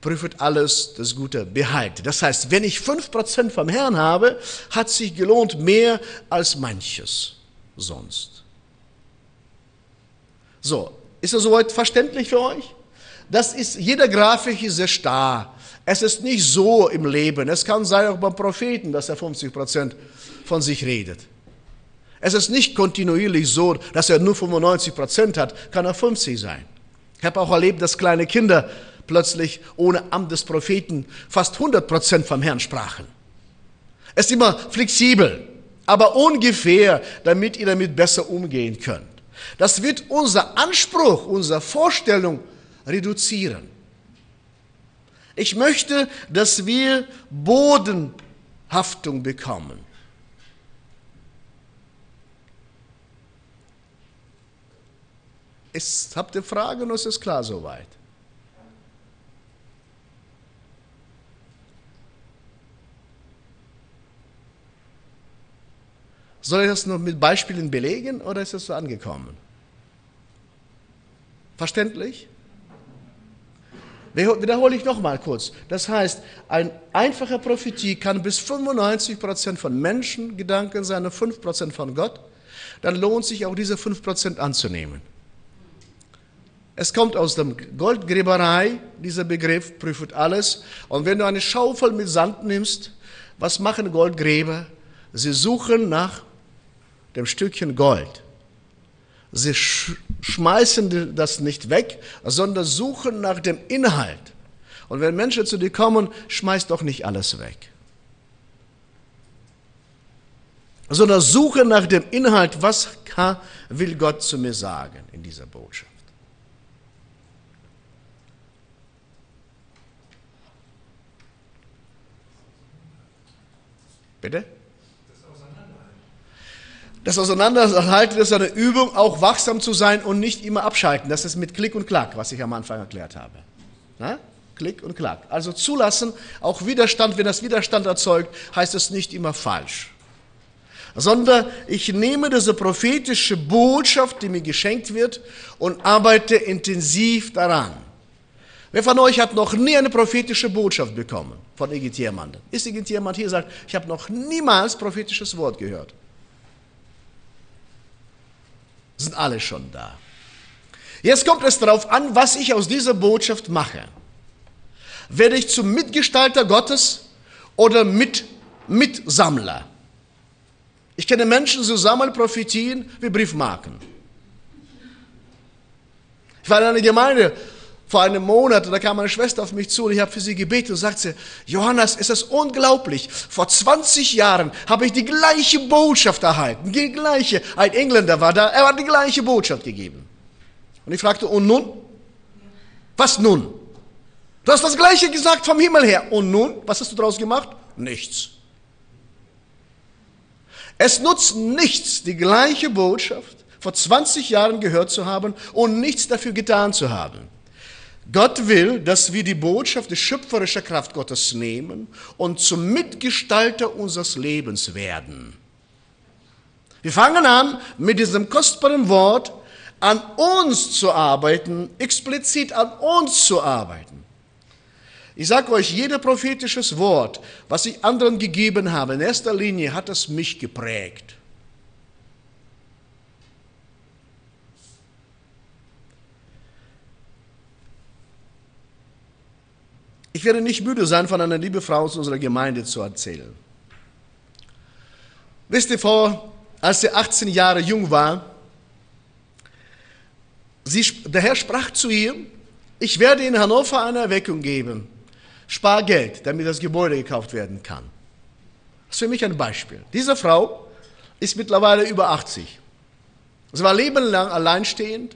prüft alles, das Gute behaltet. Das heißt, wenn ich 5% vom Herrn habe, hat sich gelohnt mehr als manches sonst. So, ist das soweit verständlich für euch? Das ist, jeder Grafik ist sehr starr. Es ist nicht so im Leben. Es kann sein auch beim Propheten, dass er 50% von sich redet. Es ist nicht kontinuierlich so, dass er nur 95% hat, kann er 50 sein. Ich habe auch erlebt, dass kleine Kinder plötzlich ohne Amt des Propheten fast 100 Prozent vom Herrn sprachen. Es ist immer flexibel, aber ungefähr, damit ihr damit besser umgehen könnt. Das wird unser Anspruch, unsere Vorstellung reduzieren. Ich möchte, dass wir Bodenhaftung bekommen. Ist, habt ihr Fragen oder ist es klar soweit? Soll ich das nur mit Beispielen belegen oder ist das so angekommen? Verständlich? Wiederhole ich nochmal kurz. Das heißt, ein einfacher Prophetie kann bis 95% von Menschengedanken sein und 5% von Gott. Dann lohnt sich auch diese 5% anzunehmen. Es kommt aus der Goldgräberei, dieser Begriff prüft alles. Und wenn du eine Schaufel mit Sand nimmst, was machen Goldgräber? Sie suchen nach dem Stückchen Gold. Sie schmeißen das nicht weg, sondern suchen nach dem Inhalt. Und wenn Menschen zu dir kommen, schmeiß doch nicht alles weg. Sondern suche nach dem Inhalt, was will Gott zu mir sagen in dieser Botschaft. Bitte? Das Auseinanderhalten ist eine Übung, auch wachsam zu sein und nicht immer abschalten. Das ist mit Klick und Klack, was ich am Anfang erklärt habe. Na? Klick und Klack. Also zulassen, auch Widerstand, wenn das Widerstand erzeugt, heißt es nicht immer falsch. Sondern ich nehme diese prophetische Botschaft, die mir geschenkt wird, und arbeite intensiv daran. Wer von euch hat noch nie eine prophetische Botschaft bekommen von irgendjemandem? Ist irgendjemand hier, sagt, ich habe noch niemals prophetisches Wort gehört? Sind alle schon da. Jetzt kommt es darauf an, was ich aus dieser Botschaft mache. Werde ich zum Mitgestalter Gottes oder mit, Mitsammler? Ich kenne Menschen, so sammeln Prophetien wie Briefmarken. Ich war in einer Gemeinde, vor einem Monat, da kam meine Schwester auf mich zu und ich habe für sie gebetet und sagte, Johannes, es ist unglaublich. Vor 20 Jahren habe ich die gleiche Botschaft erhalten, die gleiche. Ein Engländer war da, er hat die gleiche Botschaft gegeben. Und ich fragte, und nun? Was nun? Du hast das gleiche gesagt vom Himmel her. Und nun? Was hast du daraus gemacht? Nichts. Es nutzt nichts, die gleiche Botschaft vor 20 Jahren gehört zu haben und nichts dafür getan zu haben. Gott will, dass wir die Botschaft der schöpferischen Kraft Gottes nehmen und zum Mitgestalter unseres Lebens werden. Wir fangen an, mit diesem kostbaren Wort an uns zu arbeiten, explizit an uns zu arbeiten. Ich sage euch, jeder prophetisches Wort, was ich anderen gegeben habe, in erster Linie hat es mich geprägt. Ich werde nicht müde sein, von einer lieben Frau aus unserer Gemeinde zu erzählen. Wisst ihr, vor, als sie 18 Jahre jung war, sie, der Herr sprach zu ihr, ich werde in Hannover eine Erweckung geben. Spar Geld, damit das Gebäude gekauft werden kann. Das ist für mich ein Beispiel. Diese Frau ist mittlerweile über 80. Sie war lebenlang alleinstehend,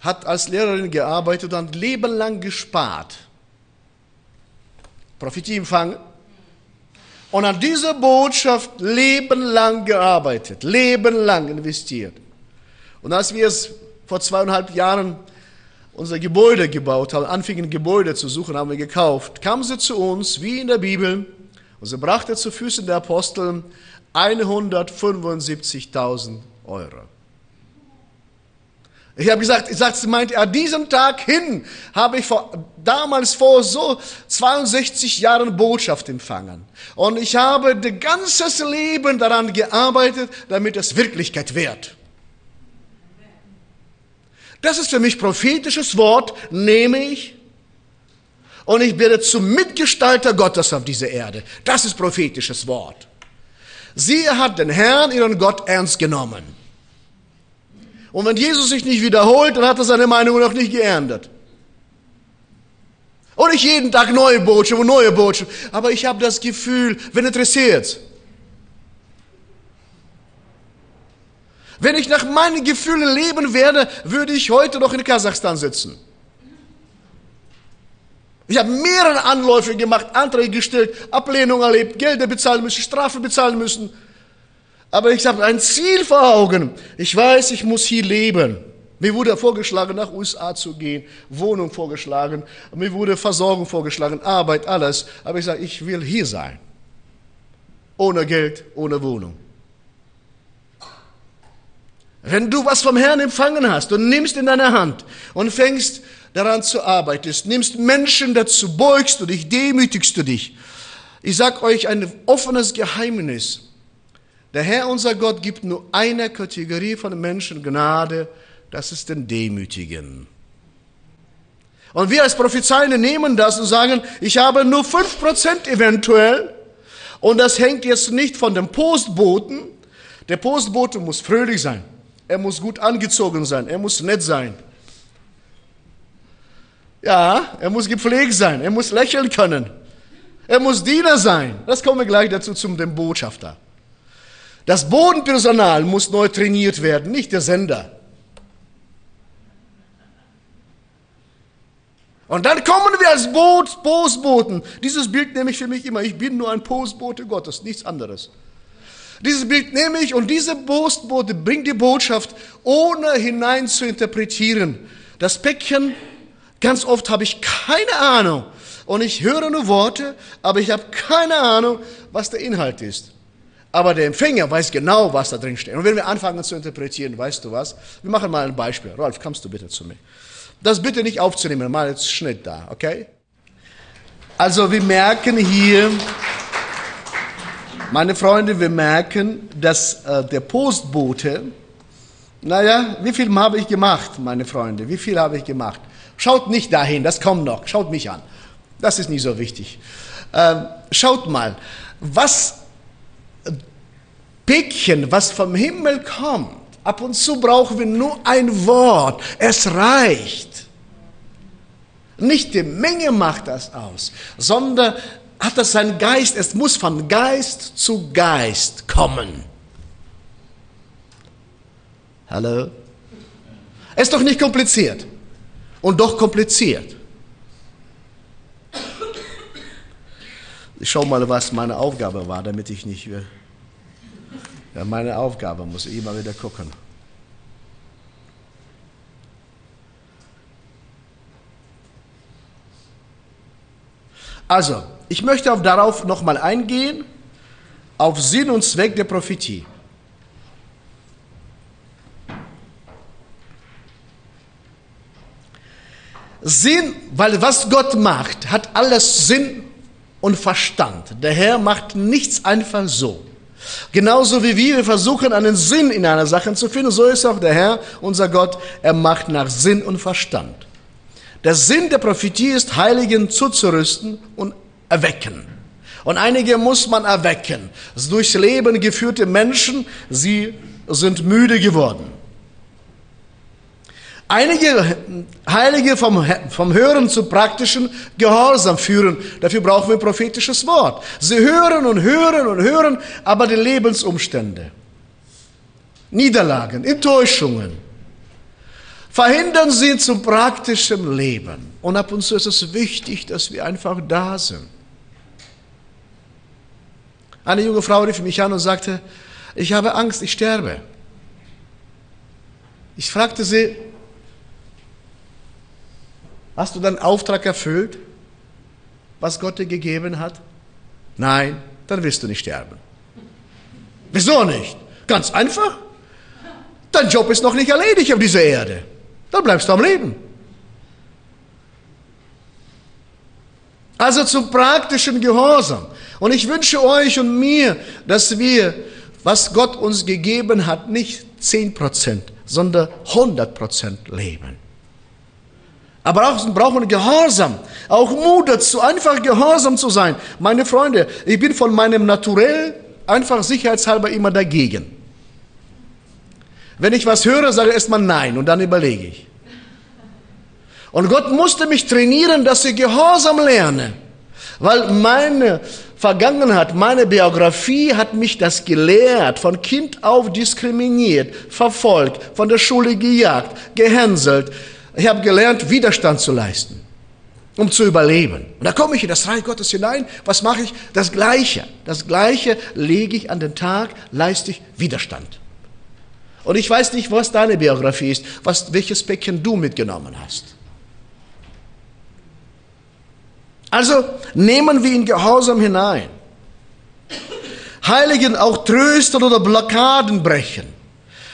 hat als Lehrerin gearbeitet und lebenlang gespart. Prophetie empfangen und an dieser Botschaft lebenlang gearbeitet, lebenlang investiert. Und als wir es vor zweieinhalb Jahren unser Gebäude gebaut haben, anfingen Gebäude zu suchen, haben wir gekauft, kam sie zu uns, wie in der Bibel, und sie brachte zu Füßen der Apostel 175.000 Euro. Ich habe gesagt, ich sagte, meint er, diesem Tag hin habe ich vor, damals vor so 62 Jahren Botschaft empfangen. Und ich habe das ganze Leben daran gearbeitet, damit es Wirklichkeit wird. Das ist für mich prophetisches Wort, nehme ich. Und ich werde zum Mitgestalter Gottes auf dieser Erde. Das ist prophetisches Wort. Sie hat den Herrn, ihren Gott, ernst genommen. Und wenn Jesus sich nicht wiederholt, dann hat er seine Meinung noch nicht geändert. Und nicht jeden Tag neue Botschaft und neue Botschaft. Aber ich habe das Gefühl, wenn interessiert. Wenn ich nach meinen Gefühlen leben werde, würde ich heute noch in Kasachstan sitzen. Ich habe mehrere Anläufe gemacht, Anträge gestellt, Ablehnung erlebt, Gelder bezahlen müssen, Strafen bezahlen müssen. Aber ich habe ein Ziel vor Augen. Ich weiß, ich muss hier leben. Mir wurde vorgeschlagen, nach USA zu gehen, Wohnung vorgeschlagen, mir wurde Versorgung vorgeschlagen, Arbeit, alles. Aber ich sage, ich will hier sein. Ohne Geld, ohne Wohnung. wenn du was vom Herrn empfangen hast und nimmst in deine Hand und fängst daran zu arbeiten, nimmst Menschen dazu, beugst du dich, demütigst du dich. Ich sag euch ein offenes Geheimnis. Der Herr, unser Gott, gibt nur eine Kategorie von Menschen Gnade, das ist den Demütigen. Und wir als Prophezeiende nehmen das und sagen, ich habe nur fünf Prozent eventuell. Und das hängt jetzt nicht von dem Postboten. Der Postbote muss fröhlich sein. Er muss gut angezogen sein. Er muss nett sein. Ja, er muss gepflegt sein. Er muss lächeln können. Er muss Diener sein. Das kommen wir gleich dazu zum dem Botschafter. Das Bodenpersonal muss neu trainiert werden, nicht der Sender. Und dann kommen wir als Boot, Postboten. Dieses Bild nehme ich für mich immer. Ich bin nur ein Postbote Gottes, nichts anderes. Dieses Bild nehme ich und diese Postbote bringt die Botschaft, ohne hinein zu interpretieren. Das Päckchen, ganz oft habe ich keine Ahnung. Und ich höre nur Worte, aber ich habe keine Ahnung, was der Inhalt ist. Aber der Empfänger weiß genau, was da drin steht. Und wenn wir anfangen zu interpretieren, weißt du was? Wir machen mal ein Beispiel. Rolf, kommst du bitte zu mir? Das bitte nicht aufzunehmen, mal jetzt Schnitt da, okay? Also wir merken hier, meine Freunde, wir merken, dass äh, der Postbote, naja, wie viel habe ich gemacht, meine Freunde? Wie viel habe ich gemacht? Schaut nicht dahin, das kommt noch. Schaut mich an. Das ist nicht so wichtig. Ähm, schaut mal, was Päckchen, was vom Himmel kommt. Ab und zu brauchen wir nur ein Wort. Es reicht. Nicht die Menge macht das aus, sondern hat das sein Geist, es muss von Geist zu Geist kommen. Hallo? Ist doch nicht kompliziert. Und doch kompliziert. Ich schau mal, was meine Aufgabe war, damit ich nicht. Ja, meine Aufgabe muss ich immer wieder gucken. Also, ich möchte auf darauf nochmal eingehen, auf Sinn und Zweck der Prophetie. Sinn, weil was Gott macht, hat alles Sinn und Verstand. Der Herr macht nichts einfach so. Genauso wie wir versuchen, einen Sinn in einer Sache zu finden, so ist auch der Herr, unser Gott, er macht nach Sinn und Verstand. Der Sinn der Prophetie ist, Heiligen zuzurüsten und erwecken. Und einige muss man erwecken. Durchs Leben geführte Menschen, sie sind müde geworden. Einige Heilige vom, vom Hören zu praktischen Gehorsam führen. Dafür brauchen wir ein prophetisches Wort. Sie hören und hören und hören, aber die Lebensumstände, Niederlagen, Enttäuschungen, verhindern sie zum praktischen Leben. Und ab und zu ist es wichtig, dass wir einfach da sind. Eine junge Frau rief mich an und sagte, ich habe Angst, ich sterbe. Ich fragte sie, hast du deinen Auftrag erfüllt, was Gott dir gegeben hat? Nein, dann wirst du nicht sterben. Wieso nicht? Ganz einfach. Dein Job ist noch nicht erledigt auf dieser Erde. Dann bleibst du am Leben. Also zum praktischen Gehorsam. Und ich wünsche euch und mir, dass wir, was Gott uns gegeben hat, nicht 10%, sondern 100% leben. Aber auch brauchen Gehorsam, auch Mut dazu, einfach gehorsam zu sein. Meine Freunde, ich bin von meinem Naturell einfach sicherheitshalber immer dagegen. Wenn ich was höre, sage ich erstmal nein und dann überlege ich. Und Gott musste mich trainieren, dass ich Gehorsam lerne. Weil meine Vergangenheit, meine Biografie hat mich das gelehrt, von Kind auf diskriminiert, verfolgt, von der Schule gejagt, gehänselt. Ich habe gelernt, Widerstand zu leisten, um zu überleben. Und da komme ich in das Reich Gottes hinein. Was mache ich? Das Gleiche. Das Gleiche lege ich an den Tag, leiste ich Widerstand. Und ich weiß nicht, was deine Biografie ist, was, welches Päckchen du mitgenommen hast. Also nehmen wir ihn Gehorsam hinein. Heiligen auch trösten oder Blockaden brechen.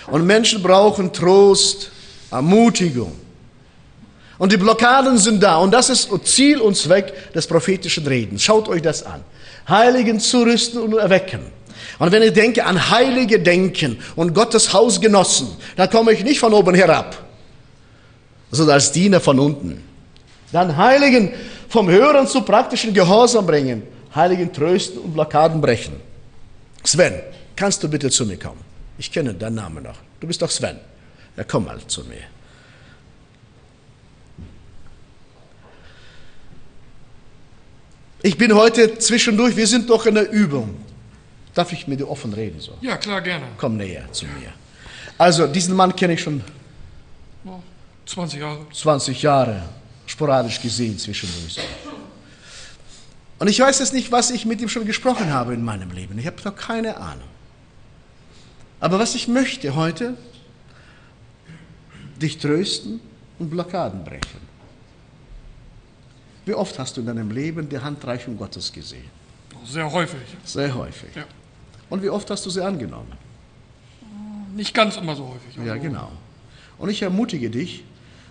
Und Menschen brauchen Trost, Ermutigung. Und die Blockaden sind da. Und das ist Ziel und Zweck des prophetischen Redens. Schaut euch das an. Heiligen zurüsten und erwecken. Und wenn ich denke an heilige Denken und Gottes Hausgenossen, dann komme ich nicht von oben herab, sondern als Diener von unten. Dann Heiligen vom Hören zu praktischen Gehorsam bringen, Heiligen trösten und Blockaden brechen. Sven, kannst du bitte zu mir kommen? Ich kenne deinen Namen noch. Du bist doch Sven. Ja, komm mal zu mir. Ich bin heute zwischendurch, wir sind doch in der Übung. Darf ich mit dir offen reden? So? Ja, klar, gerne. Komm näher zu mir. Also, diesen Mann kenne ich schon 20 Jahre. 20 Jahre sporadisch gesehen zwischendurch. So. Und ich weiß jetzt nicht, was ich mit ihm schon gesprochen habe in meinem Leben. Ich habe doch keine Ahnung. Aber was ich möchte heute, dich trösten und Blockaden brechen. Wie oft hast du in deinem Leben die Handreichung Gottes gesehen? Sehr häufig. Sehr häufig. Ja. Und wie oft hast du sie angenommen? Nicht ganz immer so häufig. Ja, genau. Und ich ermutige dich,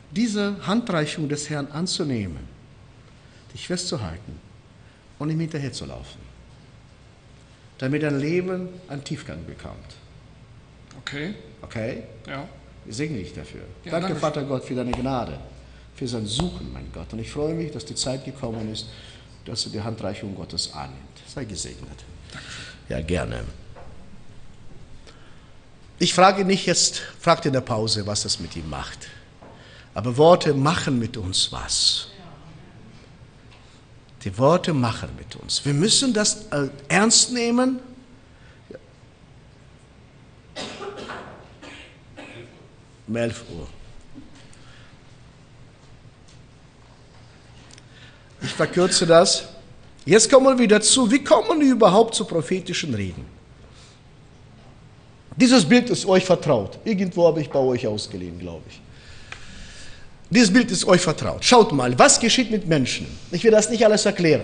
diese Handreichung des Herrn anzunehmen, dich festzuhalten und ihm hinterherzulaufen, damit dein Leben einen Tiefgang bekommt. Okay, Okay? ja. Ich segne dich dafür. Ja, danke, danke Vater Gott, für deine Gnade, für sein Suchen, mein Gott. Und ich freue mich, dass die Zeit gekommen ist, dass du die Handreichung Gottes annimmt. Sei gesegnet. Ja, gerne. Ich frage nicht jetzt, fragt in der Pause, was das mit ihm macht. Aber Worte machen mit uns was. Die Worte machen mit uns. Wir müssen das äh, ernst nehmen. Um 11 Uhr. Ich verkürze das. Jetzt kommen wir wieder zu, wie kommen wir überhaupt zu prophetischen Reden? Dieses Bild ist euch vertraut. Irgendwo habe ich bei euch ausgeliehen, glaube ich. Dieses Bild ist euch vertraut. Schaut mal, was geschieht mit Menschen? Ich will das nicht alles erklären.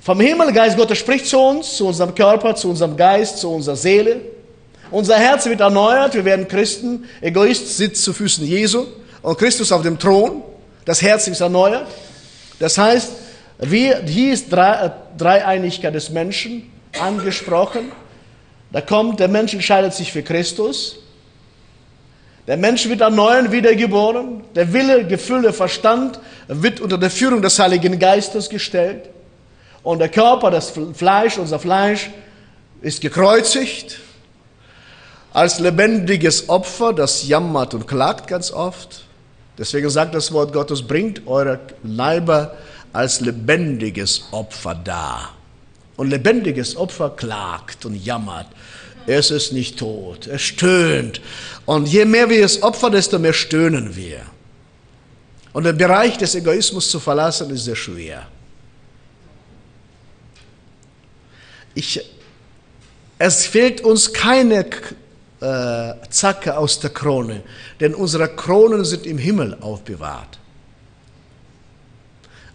Vom Himmel, Geist Gottes spricht zu uns, zu unserem Körper, zu unserem Geist, zu unserer Seele. Unser Herz wird erneuert, wir werden Christen. Egoist sitzt zu Füßen Jesu und Christus auf dem Thron. Das Herz ist erneuert. Das heißt, wir, hier ist Drei- Dreieinigkeit des Menschen angesprochen. Da kommt, der Mensch entscheidet sich für Christus. Der Mensch wird erneuern, wiedergeboren. Der Wille, Gefühl, der Verstand wird unter der Führung des Heiligen Geistes gestellt. Und der Körper, das Fleisch, unser Fleisch, ist gekreuzigt als lebendiges Opfer, das jammert und klagt ganz oft. Deswegen sagt das Wort Gottes, bringt eure Leiber als lebendiges Opfer dar. Und lebendiges Opfer klagt und jammert. Es ist nicht tot, es stöhnt. Und je mehr wir es opfern, desto mehr stöhnen wir. Und den Bereich des Egoismus zu verlassen, ist sehr schwer. Ich, es fehlt uns keine äh, Zacke aus der Krone, denn unsere Kronen sind im Himmel aufbewahrt.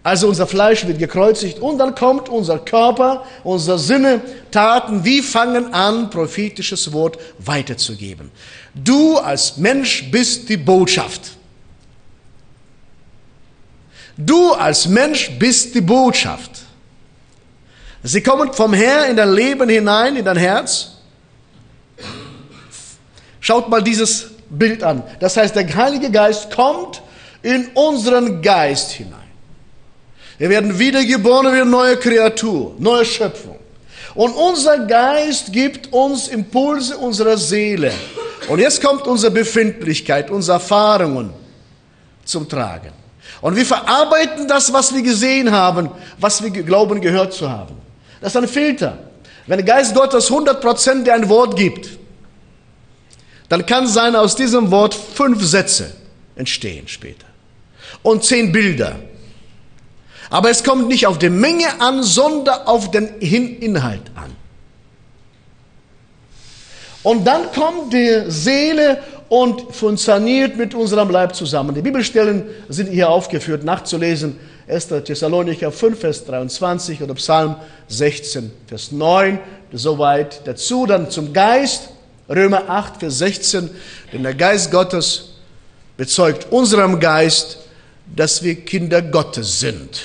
Also unser Fleisch wird gekreuzigt und dann kommt unser Körper, unsere Sinne, Taten, wie fangen an, prophetisches Wort weiterzugeben. Du als Mensch bist die Botschaft. Du als Mensch bist die Botschaft. Sie kommen vom Herr in dein Leben hinein, in dein Herz. Schaut mal dieses Bild an. Das heißt, der Heilige Geist kommt in unseren Geist hinein. Wir werden wiedergeboren wie eine neue Kreatur, neue Schöpfung. Und unser Geist gibt uns Impulse unserer Seele. Und jetzt kommt unsere Befindlichkeit, unsere Erfahrungen zum Tragen. Und wir verarbeiten das, was wir gesehen haben, was wir glauben gehört zu haben. Das ist ein Filter. Wenn der Geist Gottes 100% dir ein Wort gibt, dann kann sein aus diesem Wort fünf Sätze entstehen später. Und zehn Bilder. Aber es kommt nicht auf die Menge an, sondern auf den Inhalt an. Und dann kommt die Seele und funktioniert mit unserem Leib zusammen. Die Bibelstellen sind hier aufgeführt, nachzulesen. 1. Thessalonicher 5, Vers 23 oder Psalm 16, Vers 9. Soweit dazu. Dann zum Geist. Römer 8, Vers 16, denn der Geist Gottes bezeugt unserem Geist, dass wir Kinder Gottes sind.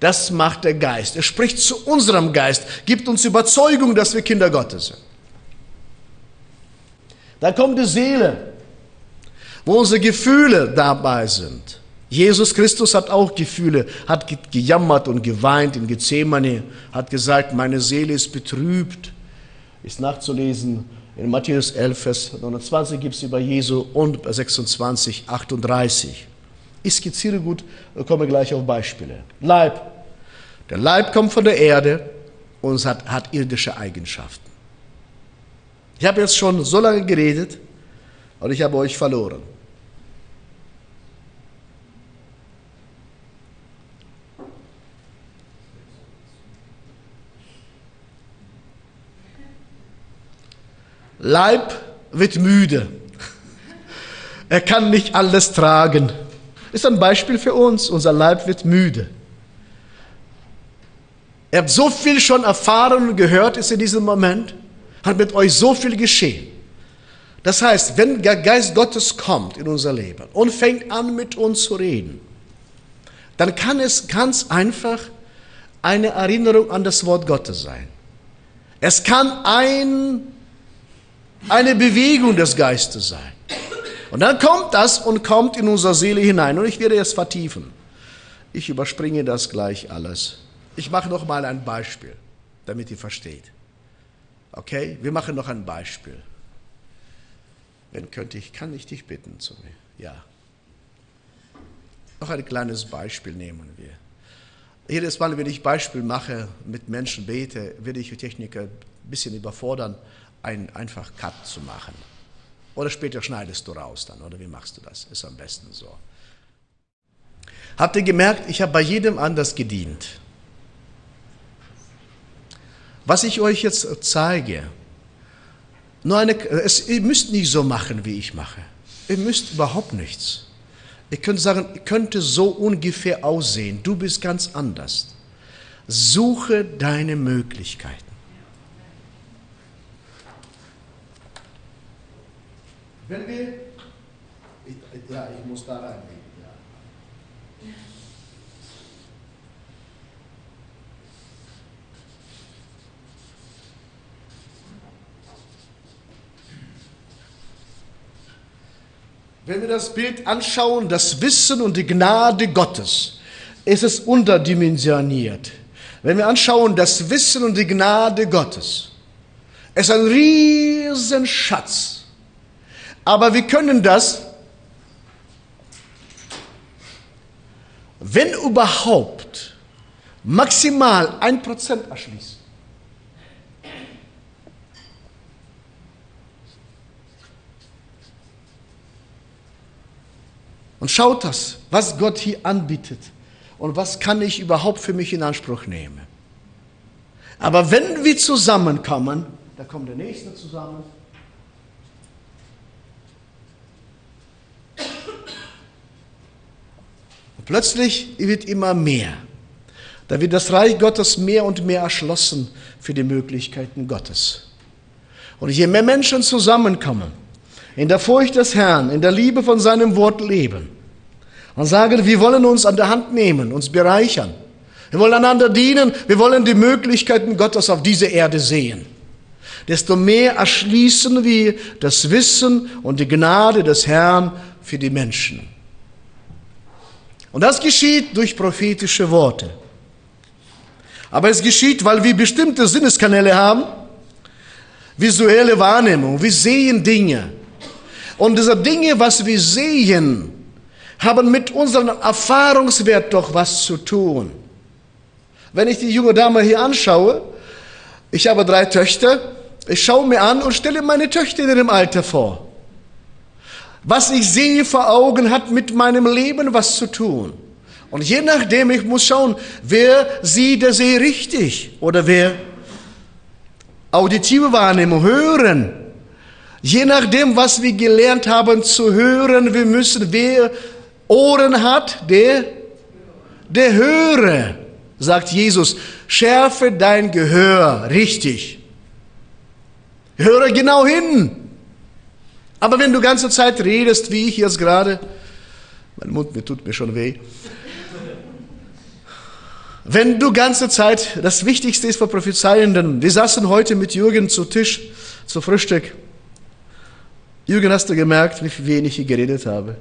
Das macht der Geist. Er spricht zu unserem Geist, gibt uns Überzeugung, dass wir Kinder Gottes sind. Da kommt die Seele, wo unsere Gefühle dabei sind. Jesus Christus hat auch Gefühle, hat gejammert und geweint in Gethsemane, hat gesagt, meine Seele ist betrübt. Ist nachzulesen in Matthäus 11, Vers 29 gibt es über Jesu und 26, 38. Ich skizziere gut komme gleich auf Beispiele. Leib. Der Leib kommt von der Erde und hat, hat irdische Eigenschaften. Ich habe jetzt schon so lange geredet und ich habe euch verloren. Leib wird müde. Er kann nicht alles tragen. Ist ein Beispiel für uns. Unser Leib wird müde. Er hat so viel schon erfahren und gehört ist in diesem Moment, hat mit euch so viel geschehen. Das heißt, wenn der Geist Gottes kommt in unser Leben und fängt an mit uns zu reden, dann kann es ganz einfach eine Erinnerung an das Wort Gottes sein. Es kann ein eine Bewegung des Geistes sein. Und dann kommt das und kommt in unsere Seele hinein. Und ich werde es vertiefen. Ich überspringe das gleich alles. Ich mache noch mal ein Beispiel, damit ihr versteht. Okay? Wir machen noch ein Beispiel. Wenn könnte ich, kann ich dich bitten zu mir? Ja. Noch ein kleines Beispiel nehmen wir. Jedes Mal, wenn ich Beispiel mache, mit Menschen bete, werde ich die Techniker ein bisschen überfordern ein, einfach Cut zu machen. Oder später schneidest du raus dann, oder wie machst du das? Ist am besten so. Habt ihr gemerkt, ich habe bei jedem anders gedient. Was ich euch jetzt zeige, nur eine, es, ihr müsst nicht so machen, wie ich mache. Ihr müsst überhaupt nichts. Ihr könnt sagen, könnte so ungefähr aussehen. Du bist ganz anders. Suche deine Möglichkeiten. Wenn wir, ja, ich muss da reingehen. Ja. Wenn wir das Bild anschauen, das Wissen und die Gnade Gottes, ist es unterdimensioniert. Wenn wir anschauen, das Wissen und die Gnade Gottes, ist ein Riesenschatz aber wir können das, wenn überhaupt, maximal ein Prozent erschließen. Und schaut das, was Gott hier anbietet und was kann ich überhaupt für mich in Anspruch nehmen. Aber wenn wir zusammenkommen, da kommt der Nächste zusammen, Plötzlich wird immer mehr. Da wird das Reich Gottes mehr und mehr erschlossen für die Möglichkeiten Gottes. Und je mehr Menschen zusammenkommen, in der Furcht des Herrn, in der Liebe von seinem Wort leben und sagen, wir wollen uns an der Hand nehmen, uns bereichern, wir wollen einander dienen, wir wollen die Möglichkeiten Gottes auf dieser Erde sehen, desto mehr erschließen wir das Wissen und die Gnade des Herrn für die Menschen. Und das geschieht durch prophetische Worte. Aber es geschieht, weil wir bestimmte Sinneskanäle haben, visuelle Wahrnehmung, wir sehen Dinge. Und diese Dinge, was wir sehen, haben mit unserem Erfahrungswert doch was zu tun. Wenn ich die junge Dame hier anschaue, ich habe drei Töchter, ich schaue mir an und stelle meine Töchter in ihrem Alter vor. Was ich sehe vor Augen hat mit meinem Leben was zu tun. Und je nachdem, ich muss schauen, wer sieht der See richtig oder wer auditive Wahrnehmung, hören. Je nachdem, was wir gelernt haben zu hören, wir müssen, wer Ohren hat, der, der höre, sagt Jesus. Schärfe dein Gehör richtig. Höre genau hin. Aber wenn du ganze Zeit redest, wie ich jetzt gerade, mein Mund mir tut mir schon weh. Wenn du ganze Zeit, das Wichtigste ist für Prophezeienden, wir saßen heute mit Jürgen zu Tisch, zu Frühstück. Jürgen, hast du gemerkt, wie wenig ich geredet habe?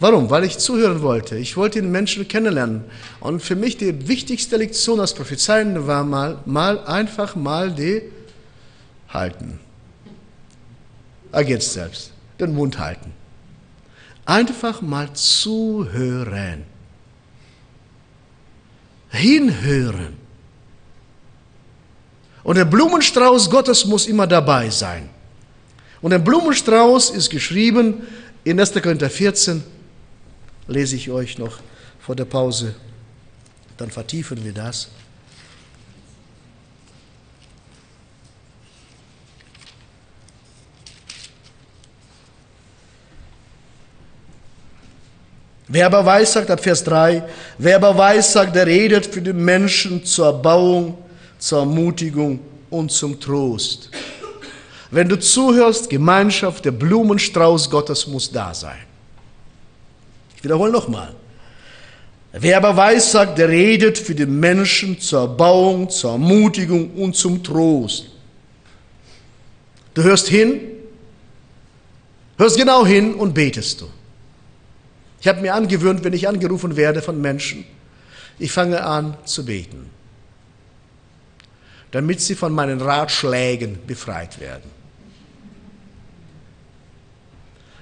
Warum? Weil ich zuhören wollte. Ich wollte den Menschen kennenlernen. Und für mich die wichtigste Lektion als Prophezeiende war mal, mal einfach mal die halten. Ergänzt selbst. Den Mund halten. Einfach mal zuhören. Hinhören. Und der Blumenstrauß Gottes muss immer dabei sein. Und der Blumenstrauß ist geschrieben in 1. Korinther 14, lese ich euch noch vor der Pause. Dann vertiefen wir das. Wer aber weissagt, ab Vers 3, wer aber weissagt, der redet für den Menschen zur Erbauung, zur Ermutigung und zum Trost. Wenn du zuhörst, Gemeinschaft, der Blumenstrauß Gottes muss da sein. Ich wiederhole nochmal. Wer aber weissagt, der redet für den Menschen zur Erbauung, zur Ermutigung und zum Trost. Du hörst hin, hörst genau hin und betest du. Ich habe mir angewöhnt, wenn ich angerufen werde von Menschen, ich fange an zu beten, damit sie von meinen Ratschlägen befreit werden.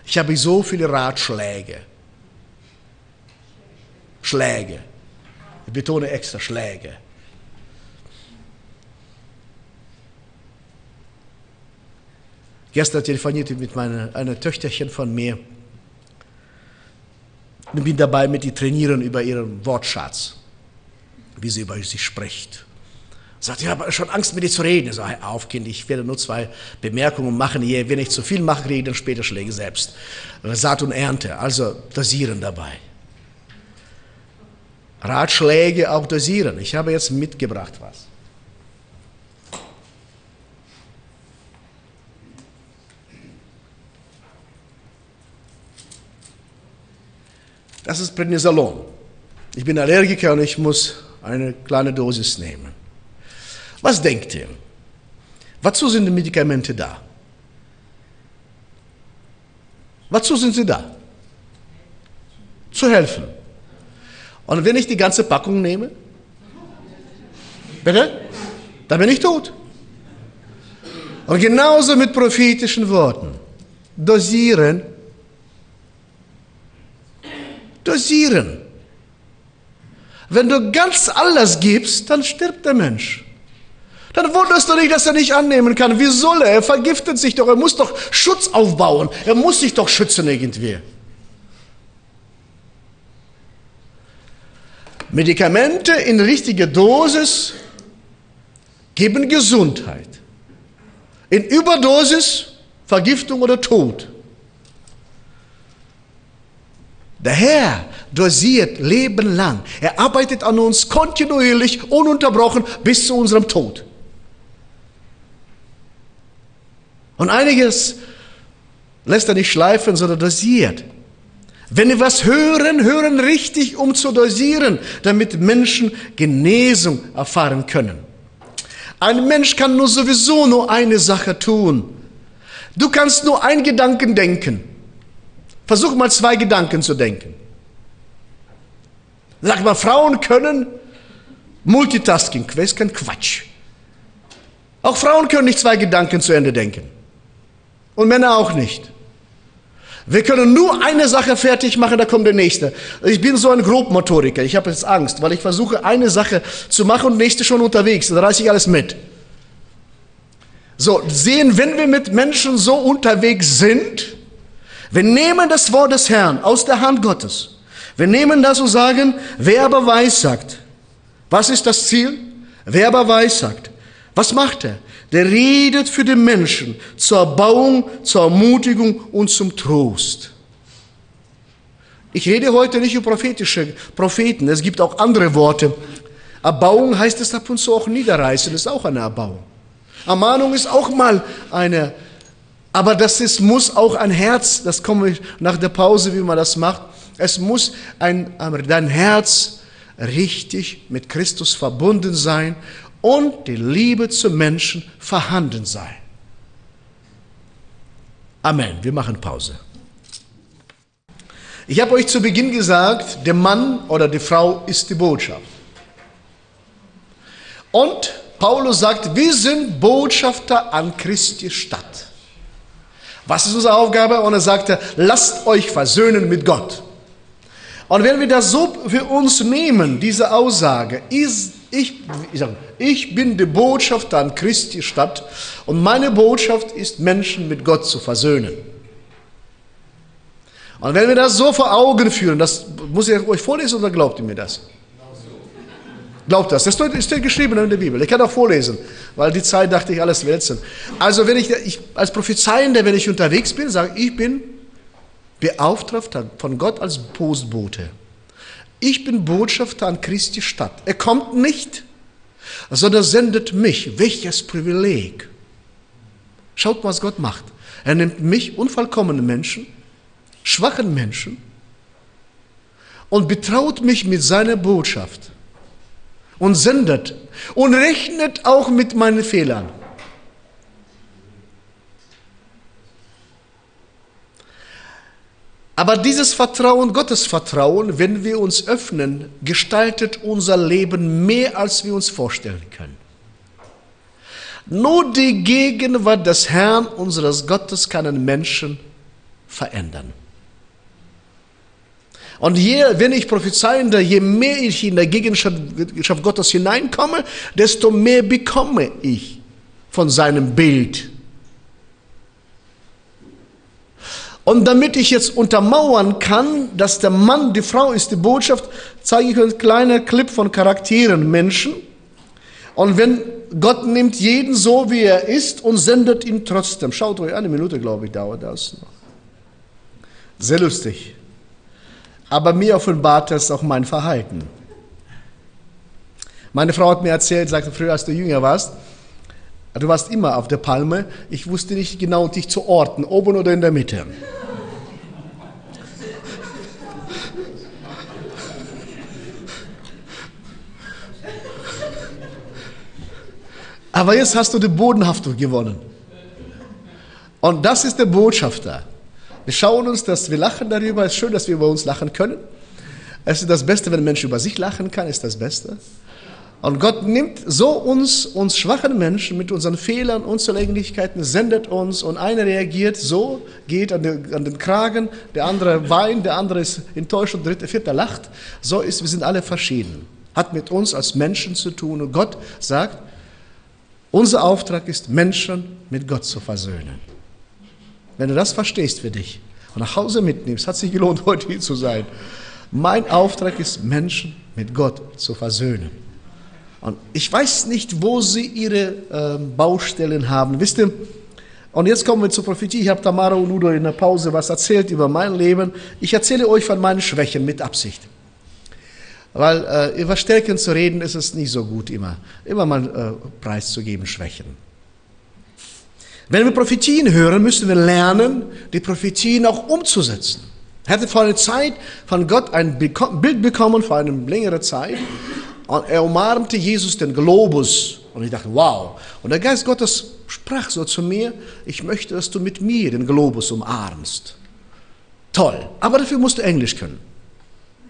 Ich habe so viele Ratschläge, Schläge, ich betone extra Schläge. Gestern telefonierte ich mit meiner, einer Töchterchen von mir bin dabei, mit ihr trainieren über ihren Wortschatz, wie sie über sich spricht. Sagt, ich habe schon Angst, mit dir zu reden. Ich sage, auf, Kind, ich werde nur zwei Bemerkungen machen hier. Wenn ich zu viel mache, rede, dann später Schläge selbst. Saat und Ernte, also dosieren dabei. Ratschläge auch dosieren. Ich habe jetzt mitgebracht was. Das ist Prednisolon. Ich bin Allergiker und ich muss eine kleine Dosis nehmen. Was denkt ihr? Wozu sind die Medikamente da? Wozu sind sie da? Zu helfen. Und wenn ich die ganze Packung nehme, bitte, dann bin ich tot. Und genauso mit prophetischen Worten. Dosieren dosieren. Wenn du ganz alles gibst, dann stirbt der Mensch. Dann wunderst du nicht, dass er nicht annehmen kann. Wie soll er? Er vergiftet sich doch. Er muss doch Schutz aufbauen. Er muss sich doch schützen irgendwie. Medikamente in richtiger Dosis geben Gesundheit. In Überdosis Vergiftung oder Tod. Der Herr dosiert Leben lang. Er arbeitet an uns kontinuierlich, ununterbrochen bis zu unserem Tod. Und einiges lässt er nicht schleifen, sondern dosiert. Wenn wir was hören, hören richtig, um zu dosieren, damit Menschen Genesung erfahren können. Ein Mensch kann nur sowieso nur eine Sache tun. Du kannst nur einen Gedanken denken. Versuch mal zwei Gedanken zu denken. Sag mal, Frauen können Multitasking, das ist kein Quatsch. Auch Frauen können nicht zwei Gedanken zu Ende denken. Und Männer auch nicht. Wir können nur eine Sache fertig machen, da kommt der nächste. Ich bin so ein Grobmotoriker, ich habe jetzt Angst, weil ich versuche eine Sache zu machen und nächste schon unterwegs, dann reiße ich alles mit. So, sehen, wenn wir mit Menschen so unterwegs sind, wir nehmen das Wort des Herrn aus der Hand Gottes. Wir nehmen das und sagen, wer aber weissagt. Was ist das Ziel? Wer aber weissagt. Was macht er? Der redet für den Menschen zur Erbauung, zur Ermutigung und zum Trost. Ich rede heute nicht über prophetische Propheten. Es gibt auch andere Worte. Erbauung heißt es ab und zu auch niederreißen, ist auch eine Erbauung. Ermahnung ist auch mal eine Aber das ist, muss auch ein Herz, das komme ich nach der Pause, wie man das macht, es muss ein, dein Herz richtig mit Christus verbunden sein und die Liebe zum Menschen vorhanden sein. Amen. Wir machen Pause. Ich habe euch zu Beginn gesagt, der Mann oder die Frau ist die Botschaft. Und Paulus sagt, wir sind Botschafter an Christi Stadt. Was ist unsere Aufgabe? Und er sagte, lasst euch versöhnen mit Gott. Und wenn wir das so für uns nehmen, diese Aussage, ist, ich, ich, sage, ich bin der Botschafter an Christi Stadt und meine Botschaft ist, Menschen mit Gott zu versöhnen. Und wenn wir das so vor Augen führen, das muss ich euch vorlesen oder glaubt ihr mir das? Glaubt das. Das steht geschrieben in der Bibel. Ich kann auch vorlesen, weil die Zeit dachte ich alles wälzen. Also wenn ich, ich als Prophezeiender, wenn ich unterwegs bin, sage ich, ich bin beauftragt von Gott als Postbote. Ich bin Botschafter an Christi Stadt. Er kommt nicht, sondern sendet mich. Welches Privileg. Schaut, was Gott macht. Er nimmt mich, unvollkommene Menschen, schwachen Menschen und betraut mich mit seiner Botschaft und sendet und rechnet auch mit meinen Fehlern. Aber dieses Vertrauen, Gottes Vertrauen, wenn wir uns öffnen, gestaltet unser Leben mehr, als wir uns vorstellen können. Nur die Gegenwart des Herrn, unseres Gottes, kann einen Menschen verändern. Und je, wenn ich prophezeiende, je mehr ich in der Gegenwart Gottes hineinkomme, desto mehr bekomme ich von seinem Bild. Und damit ich jetzt untermauern kann, dass der Mann die Frau ist die Botschaft, zeige ich euch einen kleinen Clip von Charakteren Menschen. Und wenn Gott nimmt jeden so, wie er ist und sendet ihn trotzdem. Schaut euch, eine Minute, glaube ich, dauert das noch. Sehr lustig aber mir offenbart das auch mein Verhalten. Meine Frau hat mir erzählt, sagte früher, als du jünger warst, du warst immer auf der Palme, ich wusste nicht genau, dich zu orten, oben oder in der Mitte. Aber jetzt hast du die Bodenhaftung gewonnen. Und das ist der Botschafter. Wir schauen uns das, wir lachen darüber. Es ist schön, dass wir über uns lachen können. Es ist das Beste, wenn ein Mensch über sich lachen kann, ist das Beste. Und Gott nimmt so uns, uns schwachen Menschen mit unseren Fehlern, Unzulänglichkeiten, sendet uns und einer reagiert so, geht an den, an den Kragen, der andere weint, der andere ist enttäuscht und der dritte, vierte lacht. So ist, wir sind alle verschieden. Hat mit uns als Menschen zu tun und Gott sagt, unser Auftrag ist, Menschen mit Gott zu versöhnen. Wenn du das verstehst für dich und nach Hause mitnimmst, hat sich gelohnt, heute hier zu sein. Mein Auftrag ist, Menschen mit Gott zu versöhnen. Und ich weiß nicht, wo sie ihre äh, Baustellen haben. Wisst ihr, und jetzt kommen wir zur Prophetie. Ich habe Tamara und Udo in der Pause was erzählt über mein Leben. Ich erzähle euch von meinen Schwächen mit Absicht. Weil äh, über Stärken zu reden, ist es nicht so gut immer. Immer mal äh, preiszugeben, Schwächen. Wenn wir Prophetien hören, müssen wir lernen, die Prophetien auch umzusetzen. Ich hatte vor einer Zeit von Gott ein Bild bekommen, vor einer längeren Zeit. Und er umarmte Jesus den Globus. Und ich dachte, wow. Und der Geist Gottes sprach so zu mir, ich möchte, dass du mit mir den Globus umarmst. Toll. Aber dafür musst du Englisch können.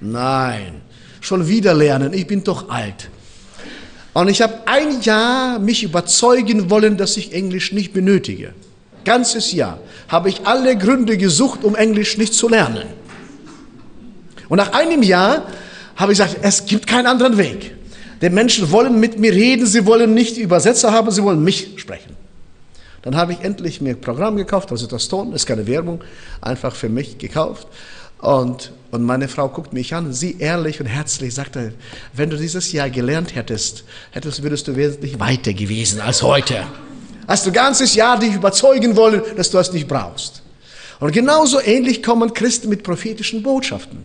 Nein. Schon wieder lernen. Ich bin doch alt. Und ich habe ein Jahr mich überzeugen wollen, dass ich Englisch nicht benötige. Ganzes Jahr habe ich alle Gründe gesucht, um Englisch nicht zu lernen. Und nach einem Jahr habe ich gesagt, es gibt keinen anderen Weg. Die Menschen wollen mit mir reden, sie wollen nicht Übersetzer haben, sie wollen mich sprechen. Dann habe ich endlich mir ein Programm gekauft, also das Ton, ist keine Werbung, einfach für mich gekauft. Und, und meine Frau guckt mich an, sie ehrlich und herzlich sagte, wenn du dieses Jahr gelernt hättest, hättest würdest du wesentlich weiter gewesen als heute. Hast du ganzes Jahr dich überzeugen wollen, dass du es nicht brauchst. Und genauso ähnlich kommen Christen mit prophetischen Botschaften.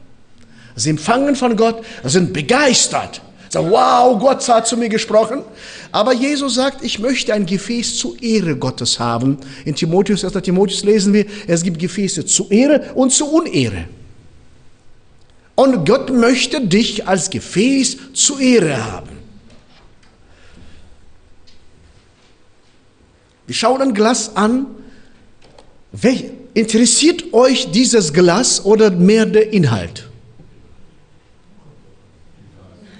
Sie empfangen von Gott, sind begeistert. Sag, wow, Gott hat zu mir gesprochen. Aber Jesus sagt, ich möchte ein Gefäß zur Ehre Gottes haben. In Timotheus, 1. Timotheus lesen wir, es gibt Gefäße zur Ehre und zur Unehre. Und Gott möchte dich als Gefäß zur Ehre haben. Wir schauen ein Glas an. Interessiert euch dieses Glas oder mehr der Inhalt?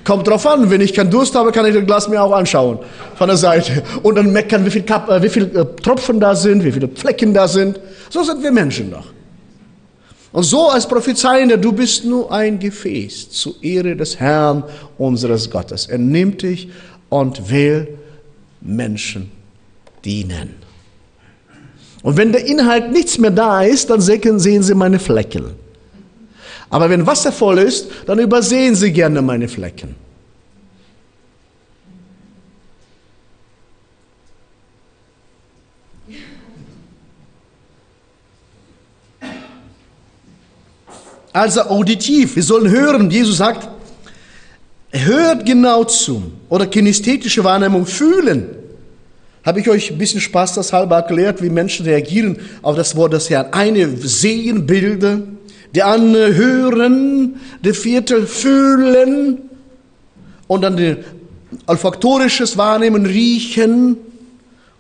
Kommt drauf an, wenn ich keinen Durst habe, kann ich das Glas mir auch anschauen von der Seite und dann meckern, wie viele äh, wie viel, äh, Tropfen da sind, wie viele Flecken da sind. So sind wir Menschen doch. Und so als Prophezeiender, du bist nur ein Gefäß zur Ehre des Herrn unseres Gottes. Er nimmt dich und will Menschen dienen. Und wenn der Inhalt nichts mehr da ist, dann sehen sie meine Flecken. Aber wenn Wasser voll ist, dann übersehen Sie gerne meine Flecken. Also auditiv, wir sollen hören. Jesus sagt, hört genau zu. Oder kinesthetische Wahrnehmung fühlen. Habe ich euch ein bisschen Spaß das halber erklärt, wie Menschen reagieren auf das Wort des Herrn. Eine sehen Bilder, der andere hören, der vierte fühlen und dann die olfaktorisches Wahrnehmen riechen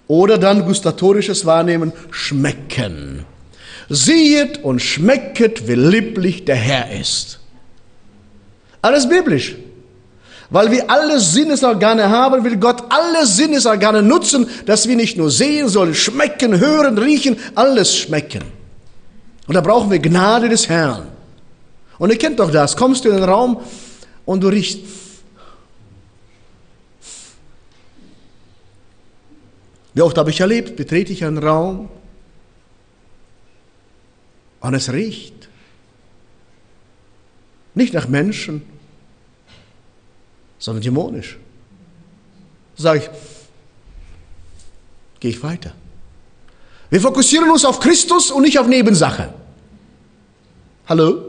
oder dann gustatorisches Wahrnehmen schmecken. Siehet und schmecket, wie lieblich der Herr ist. Alles biblisch. Weil wir alle Sinnesorgane haben, will Gott alle Sinnesorgane nutzen, dass wir nicht nur sehen, sondern schmecken, hören, riechen, alles schmecken. Und da brauchen wir Gnade des Herrn. Und ihr kennt doch das. Kommst du in den Raum und du riechst. Wie oft habe ich erlebt, betrete ich einen Raum und es riecht. Nicht nach Menschen, sondern dämonisch. Sage ich, gehe ich weiter. Wir fokussieren uns auf Christus und nicht auf Nebensache. Hallo?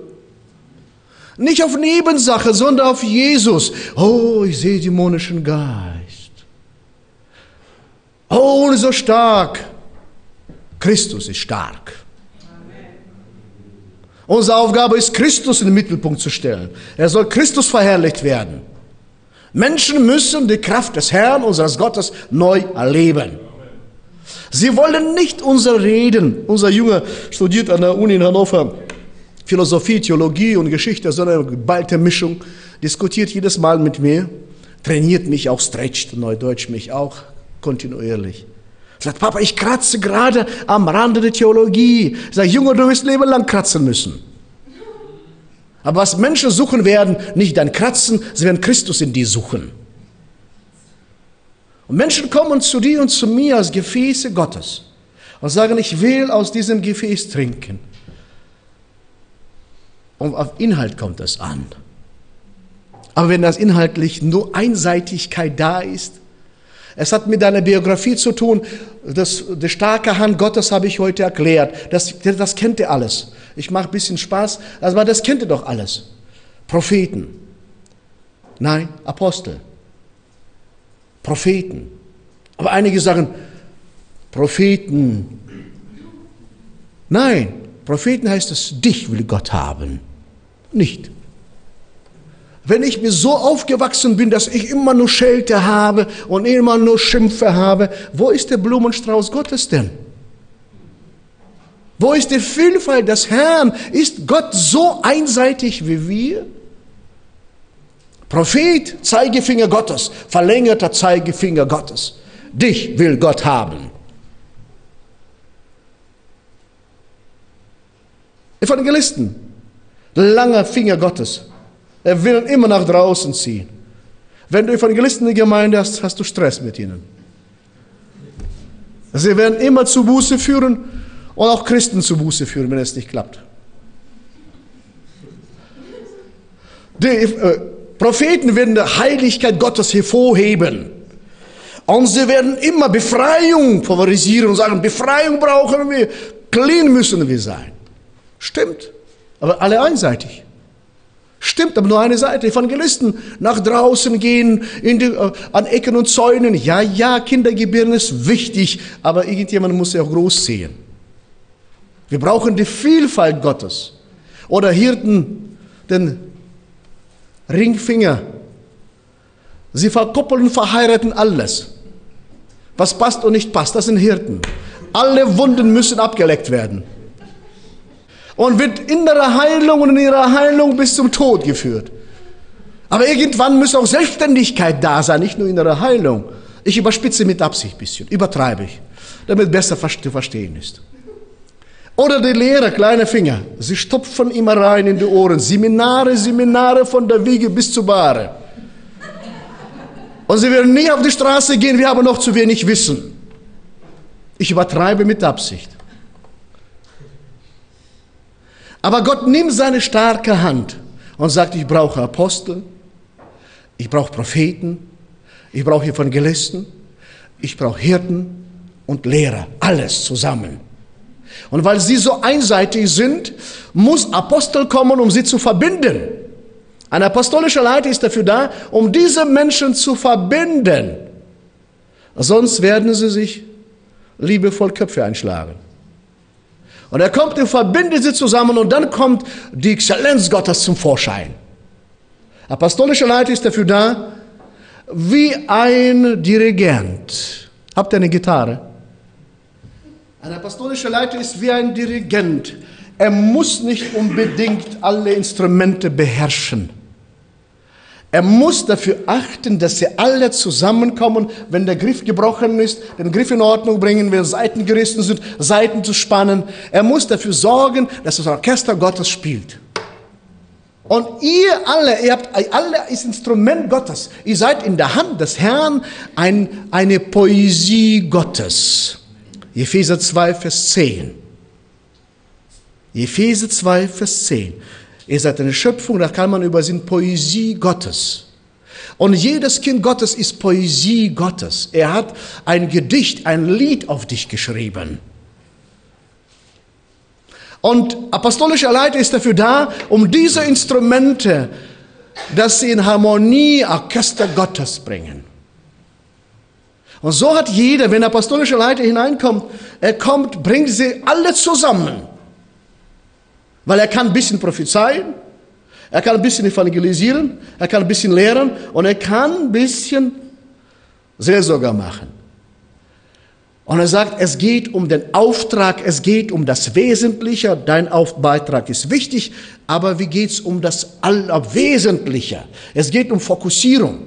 Nicht auf Nebensache, sondern auf Jesus. Oh, ich sehe dämonischen Geist. Oh, so stark. Christus ist stark. Unsere Aufgabe ist, Christus in den Mittelpunkt zu stellen. Er soll Christus verherrlicht werden. Menschen müssen die Kraft des Herrn, unseres Gottes, neu erleben. Sie wollen nicht unser Reden. Unser Junge studiert an der Uni in Hannover Philosophie, Theologie und Geschichte, so eine geballte Mischung. Diskutiert jedes Mal mit mir, trainiert mich auch, stretcht, Neudeutsch mich auch kontinuierlich. Sagt, Papa, ich kratze gerade am Rande der Theologie. Sag, Junge, du wirst Leben lang kratzen müssen. Aber was Menschen suchen werden, nicht dein Kratzen, sie werden Christus in dir suchen. Und Menschen kommen zu dir und zu mir als Gefäße Gottes und sagen, ich will aus diesem Gefäß trinken. Und auf Inhalt kommt es an. Aber wenn das inhaltlich nur Einseitigkeit da ist, es hat mit deiner Biografie zu tun, das, die starke Hand Gottes habe ich heute erklärt. Das, das kennt ihr alles. Ich mache ein bisschen Spaß, aber das kennt ihr doch alles. Propheten. Nein, Apostel. Propheten. Aber einige sagen, Propheten. Nein, Propheten heißt es, dich will Gott haben. Nicht. Wenn ich mir so aufgewachsen bin, dass ich immer nur Schelte habe und immer nur Schimpfe habe, wo ist der Blumenstrauß Gottes denn? Wo ist die Vielfalt des Herrn? Ist Gott so einseitig wie wir? Prophet, Zeigefinger Gottes, verlängerter Zeigefinger Gottes. Dich will Gott haben. Evangelisten, langer Finger Gottes. Er will immer nach draußen ziehen. Wenn du Evangelisten in der Gemeinde hast, hast du Stress mit ihnen. Sie werden immer zu Buße führen und auch Christen zu Buße führen, wenn es nicht klappt. Die äh, Propheten werden die Heiligkeit Gottes hervorheben. Und sie werden immer Befreiung favorisieren und sagen, Befreiung brauchen wir, clean müssen wir sein. Stimmt, aber alle einseitig. Stimmt, aber nur eine Seite. Evangelisten nach draußen gehen, in die, äh, an Ecken und Zäunen. Ja, ja, Kindergebären ist wichtig, aber irgendjemand muss sie auch großziehen. Wir brauchen die Vielfalt Gottes. Oder Hirten, den Ringfinger. Sie verkoppeln, verheiraten alles. Was passt und nicht passt, das sind Hirten. Alle Wunden müssen abgeleckt werden. Und wird innere Heilung und in ihrer Heilung bis zum Tod geführt. Aber irgendwann muss auch Selbstständigkeit da sein, nicht nur innere Heilung. Ich überspitze mit Absicht ein bisschen, übertreibe ich, damit besser zu verstehen ist. Oder die Lehrer, kleine Finger, sie stopfen immer rein in die Ohren. Seminare, Seminare von der Wiege bis zur Bahre. Und sie werden nie auf die Straße gehen, wir haben noch zu wenig Wissen. Ich übertreibe mit Absicht. Aber Gott nimmt seine starke Hand und sagt, ich brauche Apostel, ich brauche Propheten, ich brauche Evangelisten, ich brauche Hirten und Lehrer, alles zusammen. Und weil sie so einseitig sind, muss Apostel kommen, um sie zu verbinden. Ein apostolischer Leiter ist dafür da, um diese Menschen zu verbinden. Sonst werden sie sich liebevoll Köpfe einschlagen. Und er kommt und verbindet sie zusammen und dann kommt die Exzellenz Gottes zum Vorschein. Apostolischer Leiter ist dafür da, wie ein Dirigent. Habt ihr eine Gitarre? Ein apostolischer Leiter ist wie ein Dirigent. Er muss nicht unbedingt alle Instrumente beherrschen. Er muss dafür achten, dass sie alle zusammenkommen, wenn der Griff gebrochen ist, den Griff in Ordnung bringen, wenn Seiten gerissen sind, Seiten zu spannen. Er muss dafür sorgen, dass das Orchester Gottes spielt. Und ihr alle, ihr habt alle ist Instrument Gottes. Ihr seid in der Hand des Herrn ein, eine Poesie Gottes. Epheser 2, Vers 10. Epheser 2, Vers 10. Ihr seid eine Schöpfung, da kann man über sie Poesie Gottes. Und jedes Kind Gottes ist Poesie Gottes. Er hat ein Gedicht, ein Lied auf dich geschrieben. Und apostolischer Leiter ist dafür da, um diese Instrumente, dass sie in Harmonie Orchester Gottes bringen. Und so hat jeder, wenn der apostolische Leiter hineinkommt, er kommt, bringt sie alle zusammen. Weil er kann ein bisschen prophezeien, er kann ein bisschen evangelisieren, er kann ein bisschen lehren und er kann ein bisschen Seelsorger machen. Und er sagt, es geht um den Auftrag, es geht um das Wesentliche, dein Beitrag ist wichtig, aber wie geht es um das Allerwesentliche? Es geht um Fokussierung.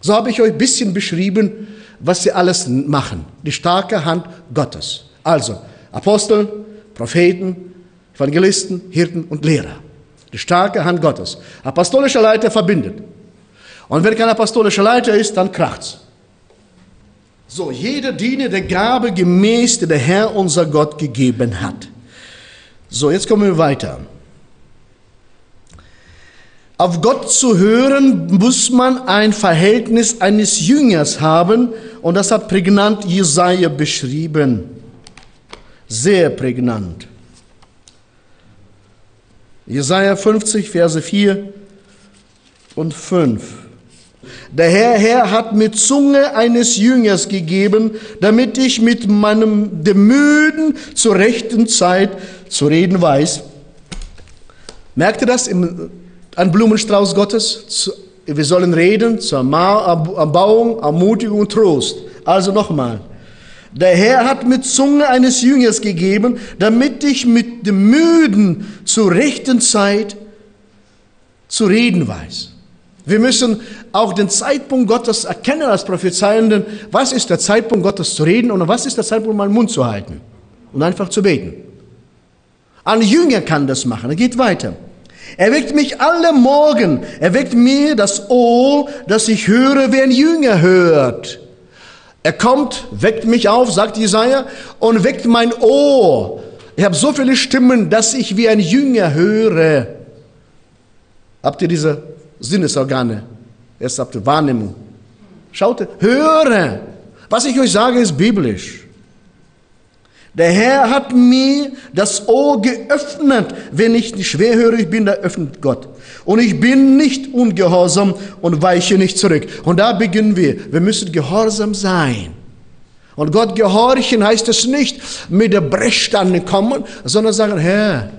So habe ich euch ein bisschen beschrieben, was sie alles machen. Die starke Hand Gottes. Also Apostel, Propheten, Evangelisten, Hirten und Lehrer. Die starke Hand Gottes. Apostolischer Leiter verbindet. Und wenn kein apostolischer Leiter ist, dann kracht's. So, jeder diene der Gabe gemäß, die der Herr unser Gott gegeben hat. So, jetzt kommen wir weiter. Auf Gott zu hören, muss man ein Verhältnis eines Jüngers haben. Und das hat prägnant Jesaja beschrieben. Sehr prägnant. Jesaja 50, Verse 4 und 5. Der Herr, Herr hat mir Zunge eines Jüngers gegeben, damit ich mit meinem dem Müden zur rechten Zeit zu reden weiß. Merkt ihr das im ein Blumenstrauß Gottes. Wir sollen reden zur Erbauung, Ermutigung und Trost. Also nochmal. Der Herr hat mir Zunge eines Jüngers gegeben, damit ich mit dem Müden zur rechten Zeit zu reden weiß. Wir müssen auch den Zeitpunkt Gottes erkennen als Prophezeienden. Was ist der Zeitpunkt Gottes zu reden und was ist der Zeitpunkt, meinen Mund zu halten und einfach zu beten? Ein Jünger kann das machen. Er geht weiter. Er weckt mich alle Morgen. Er weckt mir das Ohr, dass ich höre, wie ein Jünger hört. Er kommt, weckt mich auf, sagt Jesaja, und weckt mein Ohr. Ich habe so viele Stimmen, dass ich wie ein Jünger höre. Habt ihr diese Sinnesorgane? Erst habt ihr Wahrnehmung. Schaut, höre. Was ich euch sage, ist biblisch. Der Herr hat mir das Ohr geöffnet. Wenn ich schwerhörig bin, da öffnet Gott. Und ich bin nicht ungehorsam und weiche nicht zurück. Und da beginnen wir. Wir müssen gehorsam sein. Und Gott gehorchen heißt es nicht mit der Brechstange kommen, sondern sagen, Herr,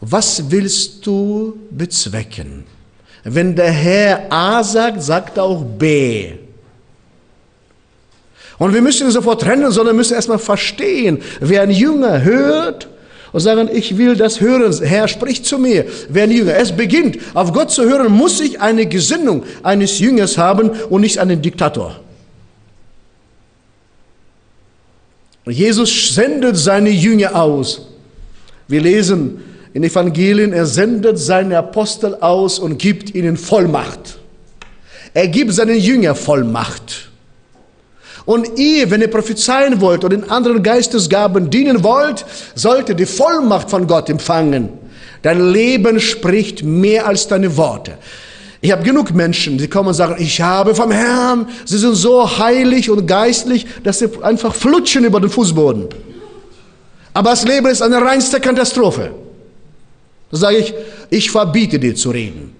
was willst du bezwecken? Wenn der Herr A sagt, sagt er auch B. Und wir müssen sofort trennen, sondern müssen erstmal verstehen, wer ein Jünger hört und sagen, ich will das hören, Herr spricht zu mir. Wer ein Jünger, es beginnt, auf Gott zu hören, muss ich eine Gesinnung eines Jüngers haben und nicht einen Diktator. Jesus sendet seine Jünger aus. Wir lesen in Evangelien, er sendet seine Apostel aus und gibt ihnen Vollmacht. Er gibt seinen Jünger Vollmacht. Und ihr, wenn ihr prophezeien wollt und in anderen Geistesgaben dienen wollt, sollt ihr die Vollmacht von Gott empfangen. Dein Leben spricht mehr als deine Worte. Ich habe genug Menschen, die kommen und sagen, ich habe vom Herrn, sie sind so heilig und geistlich, dass sie einfach flutschen über den Fußboden. Aber das Leben ist eine reinste Katastrophe. Da sage ich, ich verbiete dir zu reden.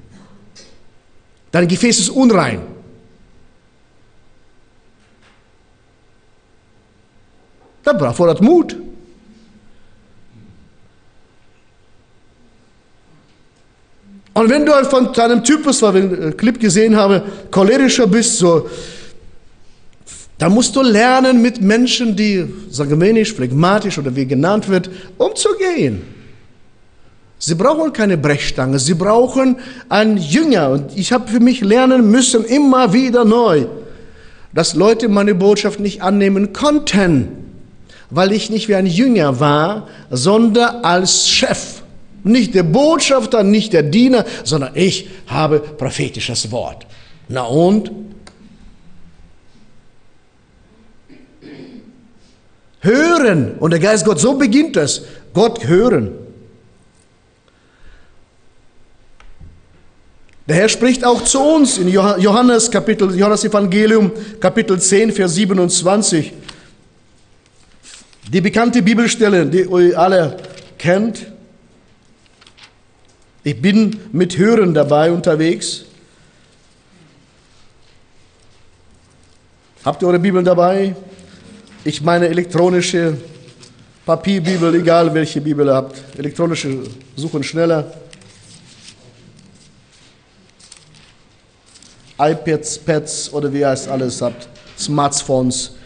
Dein Gefäß ist unrein. Das erfordert Mut. Und wenn du halt von deinem Typus, weil ich einen Clip gesehen habe, cholerischer bist, so, dann musst du lernen, mit Menschen, die sanguinisch, phlegmatisch oder wie genannt wird, umzugehen. Sie brauchen keine Brechstange, sie brauchen einen Jünger. Und ich habe für mich lernen müssen, immer wieder neu, dass Leute meine Botschaft nicht annehmen konnten weil ich nicht wie ein Jünger war, sondern als Chef. Nicht der Botschafter, nicht der Diener, sondern ich habe prophetisches Wort. Na und? Hören. Und der Geist Gott, so beginnt es. Gott hören. Der Herr spricht auch zu uns in Johannes Kapitel, Johannes Evangelium, Kapitel 10, Vers 27. Die bekannte Bibelstelle, die ihr alle kennt. Ich bin mit Hören dabei unterwegs. Habt ihr eure Bibeln dabei? Ich meine elektronische Papierbibel, egal welche Bibel ihr habt. Elektronische suchen schneller. iPads, Pads oder wie ihr es alles habt. Smartphones.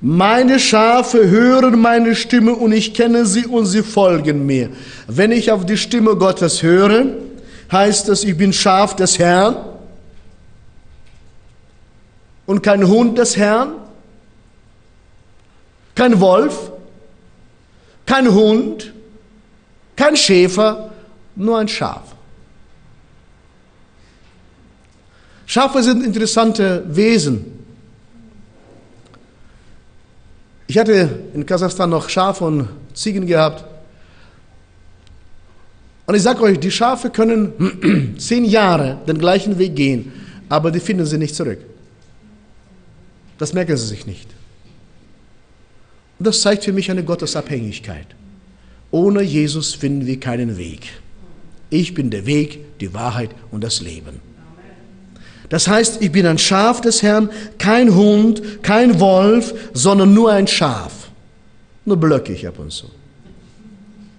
Meine Schafe hören meine Stimme und ich kenne sie und sie folgen mir. Wenn ich auf die Stimme Gottes höre, heißt das, ich bin Schaf des Herrn und kein Hund des Herrn, kein Wolf, kein Hund, kein Schäfer, nur ein Schaf. Schafe sind interessante Wesen. Ich hatte in Kasachstan noch Schafe und Ziegen gehabt. Und ich sage euch, die Schafe können zehn Jahre den gleichen Weg gehen, aber die finden sie nicht zurück. Das merken sie sich nicht. Und das zeigt für mich eine Gottesabhängigkeit. Ohne Jesus finden wir keinen Weg. Ich bin der Weg, die Wahrheit und das Leben. Das heißt, ich bin ein Schaf des Herrn, kein Hund, kein Wolf, sondern nur ein Schaf. Nur blöckig ab und zu.